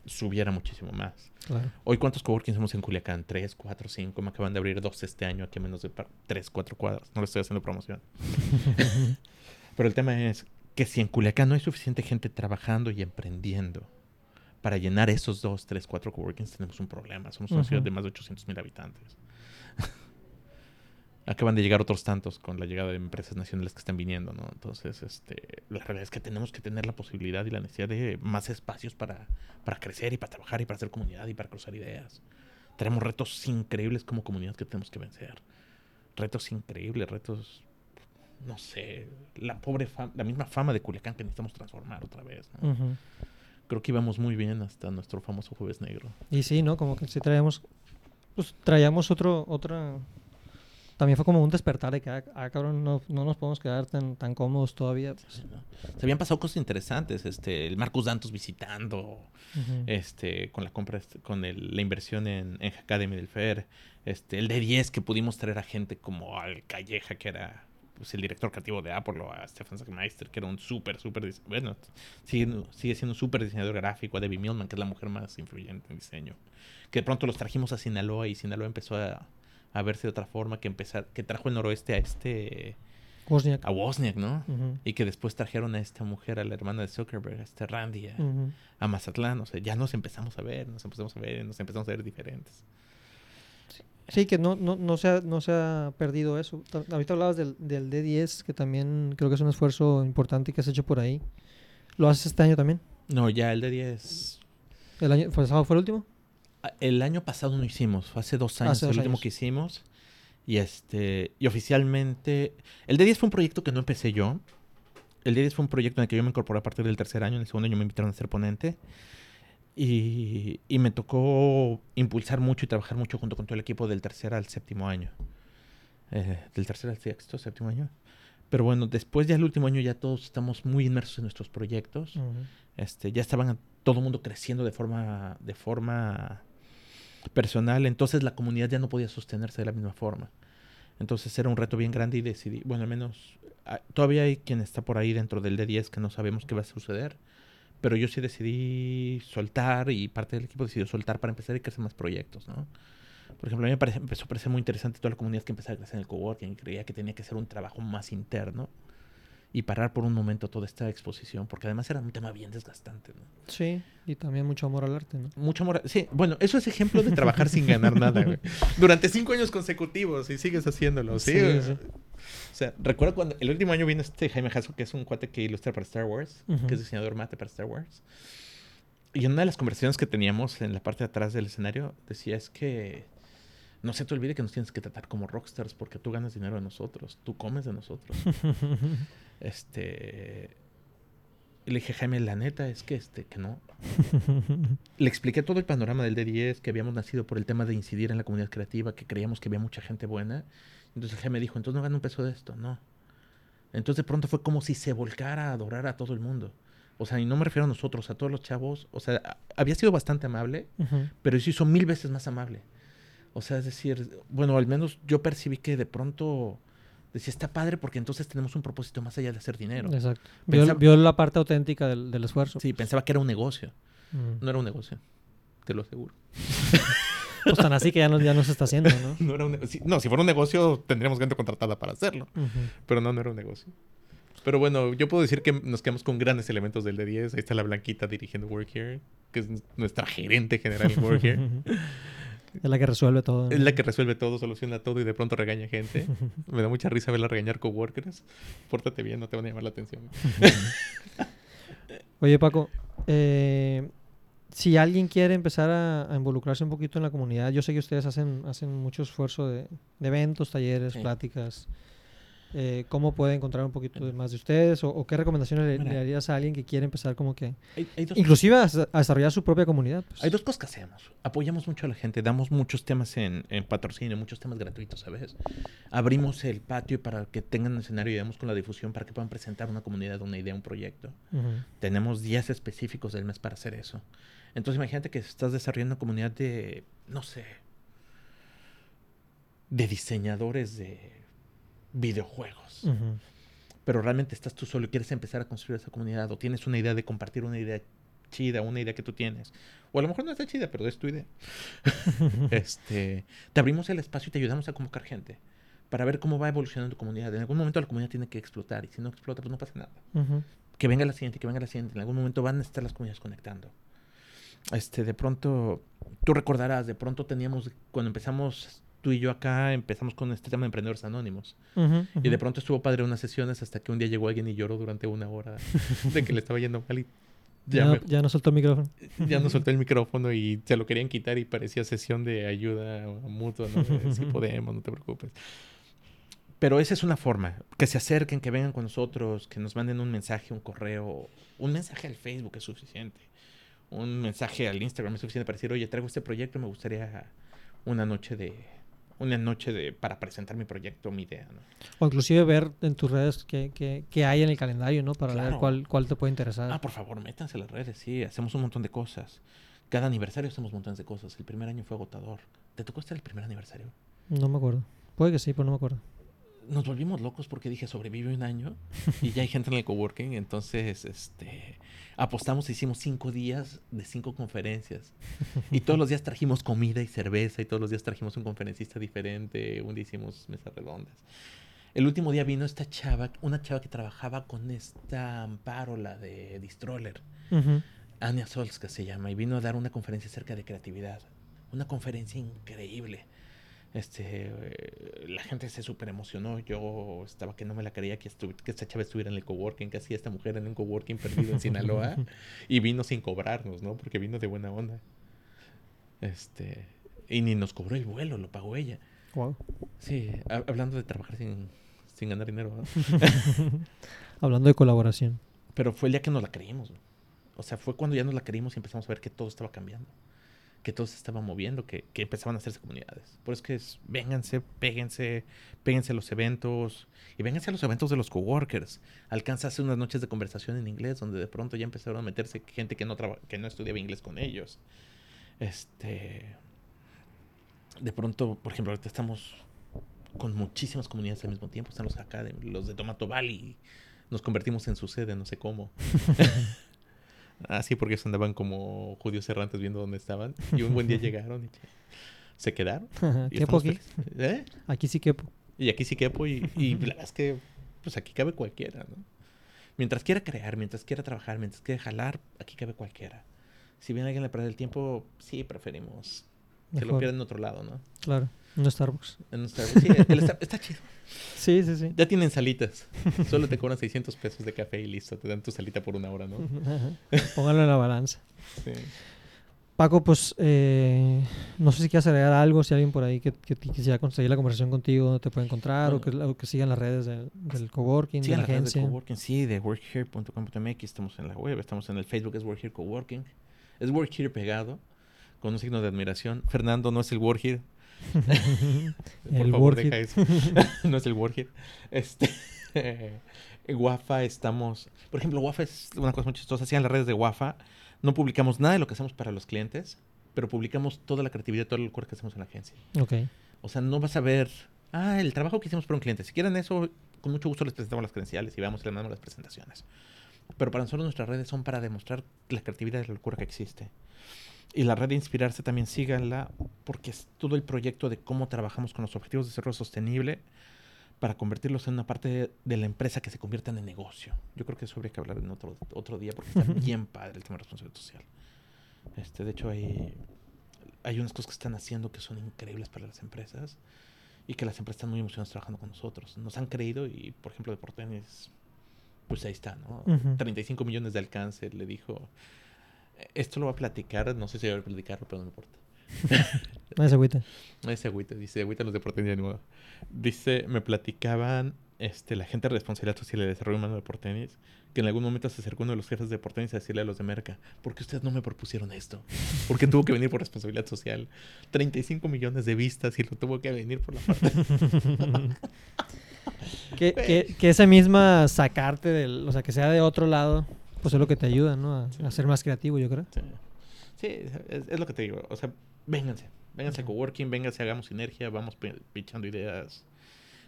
S2: subiera muchísimo más.
S1: Claro.
S2: Hoy, ¿cuántos coworkings hemos en Culiacán? Tres, cuatro, cinco. Me acaban de abrir dos este año aquí a menos de tres, cuatro cuadras. No le estoy haciendo promoción. Pero el tema es que si en Culiacán no hay suficiente gente trabajando y emprendiendo para llenar esos dos, tres, cuatro coworkings, tenemos un problema. Somos una
S1: Ujú.
S2: ciudad de más de 800 mil habitantes. Acaban de llegar otros tantos con la llegada de empresas nacionales que están viniendo, ¿no? Entonces, este, la realidad es que tenemos que tener la posibilidad y la necesidad de más espacios para, para crecer y para trabajar y para hacer comunidad y para cruzar ideas. Tenemos retos increíbles como comunidad que tenemos que vencer. Retos increíbles, retos, no sé, la pobre fama, la misma fama de Culiacán que necesitamos transformar otra vez. ¿no?
S1: Ujú.
S2: Creo que íbamos muy bien hasta nuestro famoso jueves negro.
S1: Y sí, ¿no? Como que sí traíamos, pues traíamos otro, otra, también fue como un despertar de que, ah, ah, cabrón, no, no nos podemos quedar tan, tan cómodos todavía. pues.
S2: Se habían pasado cosas interesantes, este, el Marcus Dantos visitando, este, con la compra, este, con el- la inversión en, en Academy del FER, este, el de 10 que pudimos traer a gente como al Calleja, que era pues, el director creativo de Apple, a Stefan Sackmeister, que era un súper, súper, bueno, sigue, sigue siendo un súper diseñador gráfico, a Debbie Millman, que es la mujer más influyente en diseño, que de pronto los trajimos a Sinaloa y Sinaloa empezó a, a verse de otra forma, que empezar, que trajo el noroeste a este,
S1: Wozniak.
S2: a Wozniak, ¿no?
S1: Ujú.
S2: Y que después trajeron a esta mujer, a la hermana de Zuckerberg, a esta Randy, a,
S1: Ujú.
S2: a Mazatlán. O sea, ya nos empezamos a ver, nos empezamos a ver, nos empezamos a ver diferentes.
S1: Sí, que no, no, no, se ha, no se ha perdido eso. Ta- Ahorita hablabas del, del D10, que también creo que es un esfuerzo importante que has hecho por ahí. ¿Lo haces este año también?
S2: No, ya el de 10.
S1: ¿El año pasado fue el último?
S2: El año pasado no hicimos, fue hace dos años
S1: Hace
S2: el último que hicimos. Y este, y oficialmente, el de 10 fue un proyecto que no empecé yo. El de 10 fue un proyecto en el que yo me incorporé a partir del tercer año. En el segundo año me invitaron a ser ponente. Y, y me tocó impulsar mucho y trabajar mucho junto con todo el equipo del tercer al séptimo año. Eh, del tercer al sexto, séptimo año. Pero bueno, después ya el último año ya todos estamos muy inmersos en nuestros proyectos. Este, ya estaban todo el mundo creciendo de forma, de forma personal, entonces la comunidad ya no podía sostenerse de la misma forma. Entonces era un reto bien grande y decidí, bueno, al menos ah, todavía hay quien está por ahí dentro del D10 que no sabemos qué va a suceder, pero yo sí decidí soltar y parte del equipo decidió soltar para empezar a crecer más proyectos, ¿no? Por ejemplo, a mí me parece- empezó a parecer muy interesante toda la comunidad que empezaba a crecer en el coworking creía que tenía que ser un trabajo más interno y parar por un momento toda esta exposición, porque además era un tema bien desgastante, ¿no?
S1: Sí, y también mucho amor al arte, ¿no?
S2: Mucho amor. Sí, bueno, eso es ejemplo de trabajar sin ganar nada, güey. Durante cinco años consecutivos y sigues haciéndolo, ¿sí?
S1: Sí.
S2: O sea, recuerdo cuando el último año vino este Jaime Jasso, que es un cuate que ilustra para Star Wars, que es diseñador mate para Star Wars. Y en una de las conversaciones que teníamos en la parte de atrás del escenario, decía es que no se te olvide que nos tienes que tratar como rockstars porque tú ganas dinero de nosotros, tú comes de nosotros. este... Le dije, Jaime, la neta es que, este, que no. Le expliqué todo el panorama del D10, que habíamos nacido por el tema de incidir en la comunidad creativa, que creíamos que había mucha gente buena. Entonces Jaime dijo, entonces no gano un peso de esto, no. Entonces de pronto fue como si se volcara a adorar a todo el mundo. O sea, y no me refiero a nosotros, a todos los chavos. O sea, había sido bastante amable, pero se hizo mil veces más amable. O sea, es decir, bueno, al menos yo percibí que de pronto decía, está padre porque entonces tenemos un propósito más allá de hacer dinero.
S1: Exacto. Vio,
S2: Pensaba-
S1: vio la parte auténtica del, del esfuerzo.
S2: Sí, pensaba que era un negocio.
S1: Mm.
S2: No era un negocio, te lo aseguro.
S1: Pues tan así que ya no, ya no se está haciendo, ¿no?
S2: No, era un si, no, si fuera un negocio tendríamos gente contratada para hacerlo. Pero no, no era un negocio. Pero bueno, yo puedo decir que nos quedamos con grandes elementos del D10. Ahí está la Blanquita dirigiendo Work Here, que es nuestra gerente general en Work Here.
S1: Es la que resuelve todo. ¿no?
S2: Es la que resuelve todo, soluciona todo y de pronto regaña gente. Me da mucha risa verla regañar coworkers. Pórtate bien, no te van a llamar la atención.
S1: Oye, Paco, eh, si alguien quiere empezar a, a involucrarse un poquito en la comunidad, yo sé que ustedes hacen, hacen mucho esfuerzo de, de eventos, talleres,
S2: Sí.
S1: pláticas. Eh, ¿Cómo puede encontrar un poquito más de ustedes? ¿O, o qué recomendaciones le, le harías a alguien que quiere empezar como que...
S2: Hay, hay dos,
S1: Inclusive a, a desarrollar su propia comunidad. pues?
S2: hay dos cosas que hacemos. Apoyamos mucho a la gente, damos muchos temas en, en patrocinio, muchos temas gratuitos, ¿sabes? Abrimos el patio para que tengan escenario y damos con la difusión para que puedan presentar una comunidad, una idea, un proyecto. Tenemos días específicos del mes para hacer eso. Entonces imagínate que estás desarrollando una comunidad de, no sé, de diseñadores de videojuegos.
S1: Ujú.
S2: Pero realmente estás tú solo y quieres empezar a construir esa comunidad o tienes una idea de compartir una idea chida, una idea que tú tienes, o a lo mejor no está chida, pero es tu idea, este, te abrimos el espacio y te ayudamos a convocar gente para ver cómo va evolucionando tu comunidad. En algún momento la comunidad tiene que explotar y si no explota, pues no pasa nada.
S1: Ujú.
S2: Que venga la siguiente, que venga la siguiente. En algún momento van a estar las comunidades conectando. Este, de pronto, tú recordarás, de pronto teníamos, cuando empezamos tú y yo acá, empezamos con este tema de emprendedores anónimos. Y de pronto estuvo padre unas sesiones hasta que un día llegó alguien y lloró durante una hora de que le estaba yendo mal y ya,
S1: Ya,
S2: me-
S1: ya no soltó el micrófono.
S2: ya no soltó el micrófono y se lo querían quitar y parecía sesión de ayuda mutua, ¿no? De, si podemos, no te preocupes. Pero esa es una forma, que se acerquen, que vengan con nosotros, que nos manden un mensaje, un correo, un mensaje al Facebook es suficiente. Un mensaje al Instagram es suficiente para decir, oye, traigo este proyecto y me gustaría una noche de una noche de para presentar mi proyecto, mi idea, ¿no?
S1: O inclusive ver en tus redes qué, qué- qué hay en el calendario, ¿no? Para ver cuál, cuál te puede interesar.
S2: Ah, por favor, métanse a las redes, sí, hacemos un montón de cosas. Cada aniversario hacemos montones de cosas. El primer año fue agotador. ¿Te tocó estar el primer aniversario?
S1: No me acuerdo. Puede que sí, pero no me acuerdo.
S2: Nos volvimos locos porque dije sobrevive un año y ya hay gente en el coworking, entonces este apostamos, hicimos cinco días de cinco conferencias y todos los días trajimos comida y cerveza y todos los días trajimos un conferencista diferente, un día hicimos mesas redondas. El último día vino esta chava, una chava que trabajaba con esta Amparo, la de Distroller,
S1: Ujú.
S2: Anya Solska se llama, y vino a dar una conferencia acerca de creatividad. Una conferencia increíble. Este, eh, la gente se súper emocionó. Yo estaba que no me la creía que, esta chava estuviera en el coworking, que hacía esta mujer en un coworking perdido en Sinaloa. y vino sin cobrarnos, ¿no? Porque vino de buena onda. Este, y ni nos cobró el vuelo, lo pagó ella.
S1: Guau.
S2: Sí, ha- hablando de trabajar sin, sin ganar dinero, ¿no?
S1: Hablando de colaboración.
S2: Pero fue el día que nos la creímos. ¿no? O sea, fue cuando ya nos la creímos y empezamos a ver que todo estaba cambiando. Que todo se estaba moviendo, que, que empezaban a hacerse comunidades. Por eso es que vénganse, péguense, péguense a los eventos. Y vénganse a los eventos de los coworkers. Alcanza a hacer unas noches de conversación en inglés, donde de pronto ya empezaron a meterse gente que no, que no estudiaba inglés con ellos. Este. De pronto, por ejemplo, ahorita estamos con muchísimas comunidades al mismo tiempo. Están los acá, de- los de Tomato Valley. Nos convertimos en su sede, no sé cómo. Ah, sí, porque ellos andaban como judíos errantes viendo dónde estaban. Y un buen día llegaron y se quedaron. Y
S1: Quepo aquí.
S2: ¿Eh?
S1: Aquí sí quepo.
S2: Y aquí sí quepo y, y la verdad es que pues aquí cabe cualquiera, ¿no? Mientras quiera crear, mientras quiera trabajar, mientras quiera jalar, aquí cabe cualquiera. Si bien alguien le pierde el tiempo, sí preferimos que lo
S1: Mejor.
S2: pierda en otro lado, ¿no?
S1: Claro. No Starbucks.
S2: En Starbucks. Sí, el Star- está chido.
S1: Sí, sí, sí.
S2: Ya tienen salitas. Solo te cobran 600 pesos de café y listo. Te dan tu salita por una hora, ¿no?
S1: Póngalo en la balanza.
S2: Sí.
S1: Paco, pues eh, no sé si quieres agregar algo, si alguien por ahí que, quisiera conseguir la conversación contigo, te puede encontrar, o, que, o que sigan las redes del, del coworking,
S2: Sí,
S1: de
S2: en
S1: la
S2: las redes de
S1: agencia.
S2: coworking, sí, de workhere.com.mx, estamos en la web, estamos en el Facebook, es Workhere Coworking. Es Workhere pegado, con un signo de admiración. Fernando no es el Workhere. Por
S1: El
S2: favor,
S1: Workhere.
S2: deja eso. no es el Workhere. Este, Wafa estamos... Por ejemplo, Wafa es una cosa muy chistosa. En las redes de Wafa no publicamos nada de lo que hacemos para los clientes, pero publicamos toda la creatividad, todo el core que hacemos en la agencia.
S1: Ok.
S2: O sea, no vas a ver, ah, el trabajo que hicimos para un cliente. Si quieren eso, con mucho gusto les presentamos las credenciales y vamos, les mandamos las presentaciones. Pero para nosotros nuestras redes son para demostrar la creatividad y la locura que existe. Y la red de Inspirarse también síganla porque es todo el proyecto de cómo trabajamos con los objetivos de desarrollo sostenible para convertirlos en una parte de, de la empresa que se conviertan en negocio. Yo creo que eso habría que hablar en otro, otro día porque está bien padre el tema de responsabilidad social. Este, de hecho, hay, hay unas cosas que están haciendo que son increíbles para las empresas y que las empresas están muy emocionadas trabajando con nosotros. Nos han creído y, por ejemplo, de Portenis, pues ahí está, ¿no?
S1: Ujú.
S2: 35 millones de alcance, le dijo. Esto lo va a platicar, no sé si va a platicarlo, pero no importa.
S1: No se agüita.
S2: Ese agüita, dice, agüita los de Portenis de nuevo. Dice, me platicaban este, la gente de responsabilidad social y de desarrollo humano de Portenis, que en algún momento se acercó uno de los jefes de Portenis a decirle a los de Merca, ¿por qué ustedes no me propusieron esto? ¿Por qué tuvo que venir por responsabilidad social? 35 millones de vistas y lo tuvo que venir por la parte.
S1: que, que, que esa misma sacarte del, o sea, que sea de otro lado, pues es lo que te ayuda, ¿no? A, a ser más creativo, yo creo.
S2: Sí, Sí, es, es lo que te digo. O sea, vénganse. Vénganse a coworking, vénganse, hagamos sinergia, vamos pi- pichando ideas.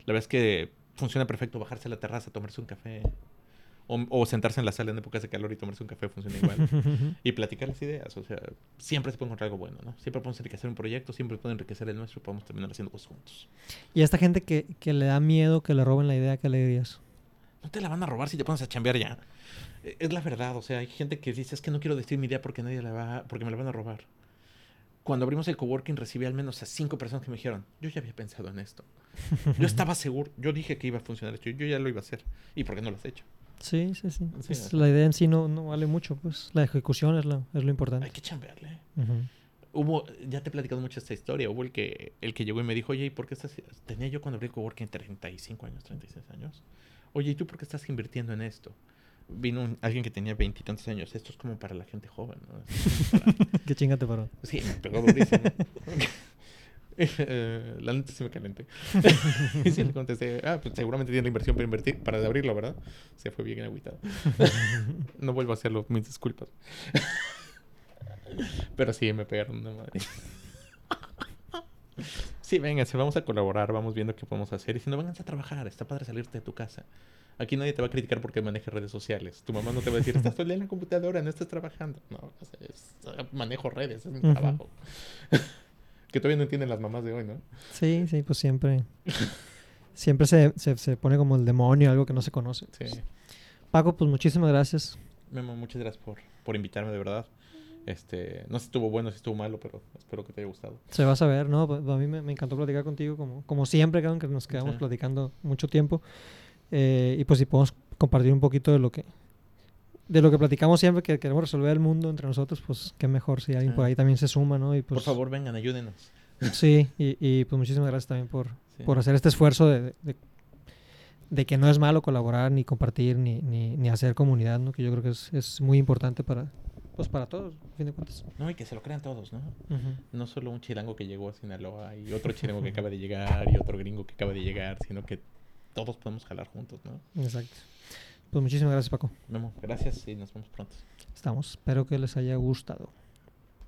S2: La verdad es que funciona perfecto bajarse a la terraza, tomarse un café. O, o sentarse en la sala en épocas de calor y tomarse un café funciona igual. y platicar las ideas. O sea, siempre se puede encontrar algo bueno, ¿no? Siempre podemos enriquecer un proyecto, siempre puede enriquecer el nuestro y podemos terminar haciendo cosas juntos.
S1: y a esta gente que, que le da miedo que le roben la idea, ¿qué le dirías?
S2: No te la van a robar si te pones a chambear ya. Eh, Es la verdad, o sea, hay gente que dice, es que no quiero decir mi idea porque nadie la va, porque me la van a robar. Cuando abrimos el coworking recibí al menos a cinco personas que me dijeron, yo ya había pensado en esto. Yo estaba seguro, yo dije que iba a funcionar esto, yo ya lo iba a hacer. ¿Y por qué no lo has hecho?
S1: Sí, sí, sí.
S2: Sí,
S1: Es- la idea en sí no, no vale mucho, pues la ejecución es, la, es lo importante.
S2: Hay que chambearle.
S1: Ujú.
S2: Hubo, ya te he platicado mucho esta historia, hubo el que, el que llegó y me dijo, oye, ¿y por qué estás...? Tenía yo cuando abrí el coworking 35 años, 36 años. Oye, ¿y tú por qué estás invirtiendo en esto? Vino un- alguien que tenía veintitantos años. Esto es como para la gente joven, ¿no? Para-
S1: ¿Qué chinga te paró?
S2: Sí, me pegó durísimo. Eh, la neta sí me calenté. y sí le contesté, ah, pues seguramente tiene la inversión para invertir, para abrirlo, ¿verdad? Se fue bien agüitado. no vuelvo a hacerlo, mis disculpas. Pero sí, me pegaron una madre. Sí, vénganse, vamos a colaborar, vamos viendo qué podemos hacer. Y si no, vénganse a trabajar, está padre salirte de tu casa. Aquí nadie te va a criticar porque manejes redes sociales. Tu mamá no te va a decir, estás todo el día en la computadora, no estás trabajando. No, es- manejo redes, es mi trabajo. que todavía no entienden las mamás de hoy, ¿no?
S1: Sí, sí, pues siempre. Siempre se, se, se pone como el demonio, algo que no se conoce.
S2: Sí.
S1: Paco, pues muchísimas gracias.
S2: Memo, muchas gracias por, por invitarme, de verdad. Este, no sé si estuvo bueno, si estuvo malo, pero espero que te haya gustado.
S1: Se va a saber, ¿no? Pues, A mí me, me encantó platicar contigo, como, como siempre, creo que nos quedamos
S2: Sí.
S1: platicando mucho tiempo. Eh, y pues si podemos compartir un poquito de lo que de lo que platicamos siempre, que queremos resolver el mundo entre nosotros, pues qué mejor si alguien
S2: Sí.
S1: por ahí también se suma, ¿no? Y pues,
S2: por favor, vengan, ayúdenos.
S1: Sí, y, y pues muchísimas gracias también por,
S2: Sí.
S1: por hacer este esfuerzo de, de, de que no es malo colaborar, ni compartir, ni, ni, ni hacer comunidad, ¿no? Que yo creo que es, es muy importante para, pues para todos, a fin de cuentas.
S2: No, y que se lo crean todos, ¿no? No solo un chilango que llegó a Sinaloa y otro chilango que acaba de llegar y otro gringo que acaba de llegar, sino que todos podemos jalar juntos, ¿no?
S1: Exacto. Pues muchísimas gracias, Paco.
S2: Memo, gracias y nos vemos pronto.
S1: Estamos. Espero que les haya gustado.